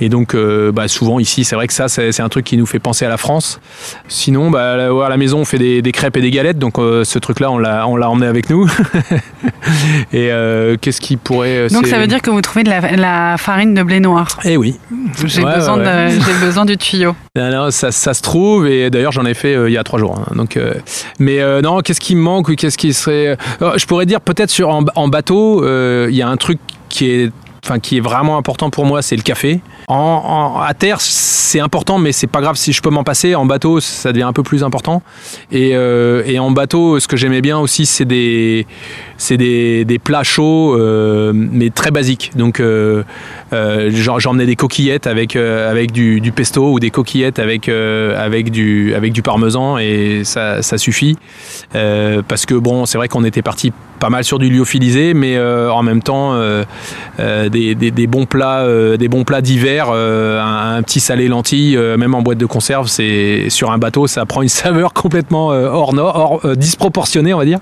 Et donc, euh, bah, souvent ici, c'est vrai que ça, c'est un truc qui nous fait penser à la France. Sinon, bah, à la maison, on fait des, crêpes et des galettes. Donc, euh, ce truc-là, on l'a emmené avec nous. et euh, qu'est-ce qui pourrait. Donc, ça veut dire que vous trouvez de la, farine de blé noir Eh oui. J'ai besoin, besoin, du tuyau. Non, ça, ça, se trouve. Et d'ailleurs, j'en ai fait il y a trois jours. Hein. donc, mais non, qu'est-ce qui me manque Qu'est-ce qui serait. je pourrais dire peut-être sur en bateau, il y a un truc qui est enfin qui est vraiment important pour moi, c'est le café. En, à terre, c'est important, mais c'est pas grave si je peux m'en passer. En bateau, ça devient un peu plus important. Et, euh, et en bateau, ce que j'aimais bien aussi, c'est des, c'est des, des, plats chauds, euh, mais très basiques. Donc, euh, euh j'emmenais des coquillettes avec avec du, pesto ou des coquillettes avec avec du avec du parmesan et ça, ça suffit. parce que bon, c'est vrai qu'on était parti pas mal sur du lyophilisé, mais en même temps des, des, bons plats des bons plats d'hiver, un, petit salé lentilles, même en boîte de conserve, c'est sur un bateau, ça prend une saveur complètement hors, hors disproportionnée, on va dire.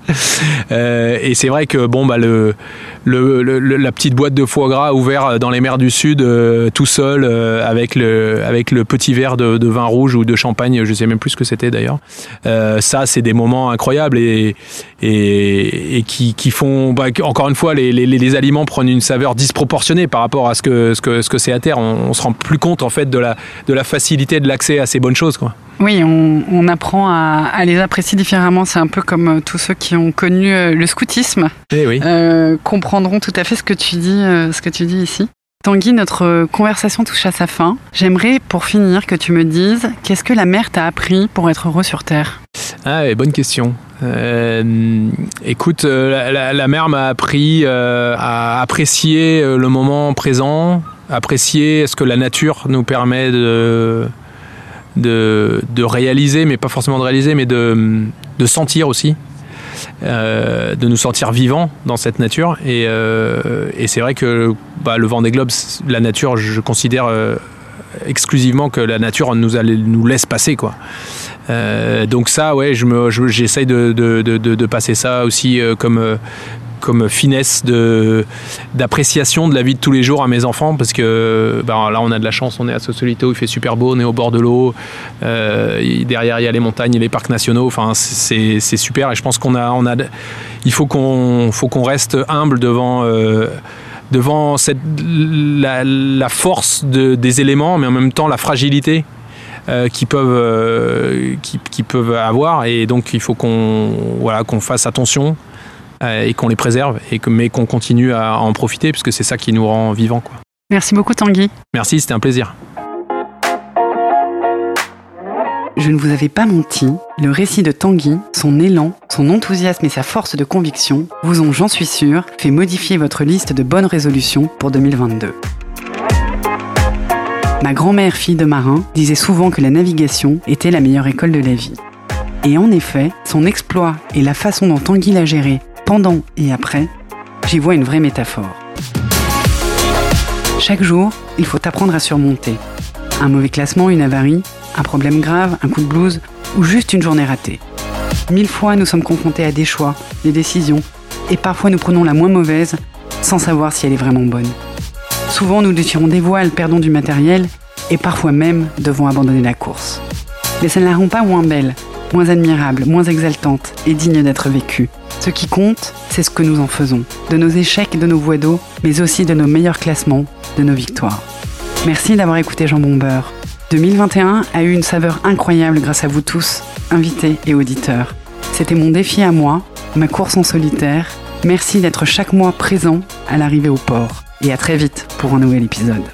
et c'est vrai que bon, bah, le, la petite boîte de foie gras ouvert dans les mers du Sud, euh, tout seul, euh, avec, le, avec le petit verre de, vin rouge ou de champagne, je sais même plus ce que c'était d'ailleurs. Euh, ça, c'est des moments incroyables et, et, qui, qui, font, bah, encore une fois, les, les, aliments prennent une saveur disproportionnée par rapport à ce que c'est ce que, ce que à terre. On, on, se rend plus compte en fait de la, de la facilité de l'accès à ces bonnes choses. Quoi. Oui, on, apprend à, les apprécier différemment. C'est un peu comme tous ceux qui ont connu le scoutisme. Eh oui. Euh, comprendront tout à fait ce que tu dis, ce que tu dis ici. Tanguy, notre conversation touche à sa fin. J'aimerais, pour finir, que tu me dises qu'est-ce que la mer t'a appris pour être heureux sur Terre? Ah, bonne question. écoute, la, la, mer m'a appris à apprécier le moment présent, apprécier ce que la nature nous permet de de, de, réaliser, mais pas forcément de réaliser, mais de, de sentir aussi. Euh, de nous sentir vivants dans cette nature. Et, euh, c'est vrai que bah, le vent des globes, la nature, je considère euh, exclusivement que la nature nous, nous laisse passer. Quoi. donc ça, ouais, j'essaye je de, de, de, de, passer ça aussi comme, comme finesse de d'appréciation de la vie de tous les jours à mes enfants parce que ben, là on a de la chance on est à Sosolito il fait super beau on est au bord de l'eau euh, derrière il y a les montagnes les parcs nationaux enfin c'est super et je pense qu'on a on a il faut qu'on faut qu'on reste humble devant euh, devant cette, la, force de, des éléments mais en même temps la fragilité euh, qui peuvent euh, peuvent avoir et donc il faut qu'on voilà qu'on fasse attention et qu'on les préserve, et que, mais qu'on continue à en profiter, puisque c'est ça qui nous rend vivants. Quoi. Merci beaucoup Tanguy. Merci, c'était un plaisir. Je ne vous avais pas menti, le récit de Tanguy, son élan, son enthousiasme et sa force de conviction vous ont, j'en suis sûr, fait modifier votre liste de bonnes résolutions pour 2022. Ma grand-mère, fille de marin, disait souvent que la navigation était la meilleure école de la vie. Et en effet, son exploit et la façon dont Tanguy l'a géré pendant et après, j'y vois une vraie métaphore. Chaque jour, il faut apprendre à surmonter. Un mauvais classement, une avarie, un problème grave, un coup de blues ou juste une journée ratée. Mille fois, nous sommes confrontés à des choix, des décisions, et parfois nous prenons la moins mauvaise sans savoir si elle est vraiment bonne. Souvent, nous déchirons des voiles, perdons du matériel, et parfois même devons abandonner la course. Mais ça ne la rend pas moins belle, moins admirable, moins exaltante et digne d'être vécue. Ce qui compte, c'est ce que nous en faisons, de nos échecs de nos voies d'eau, mais aussi de nos meilleurs classements, de nos victoires. Merci d'avoir écouté Jean Bombeur. 2021 a eu une saveur incroyable grâce à vous tous, invités et auditeurs. C'était mon défi à moi, ma course en solitaire. Merci d'être chaque mois présent à l'arrivée au port. Et à très vite pour un nouvel épisode.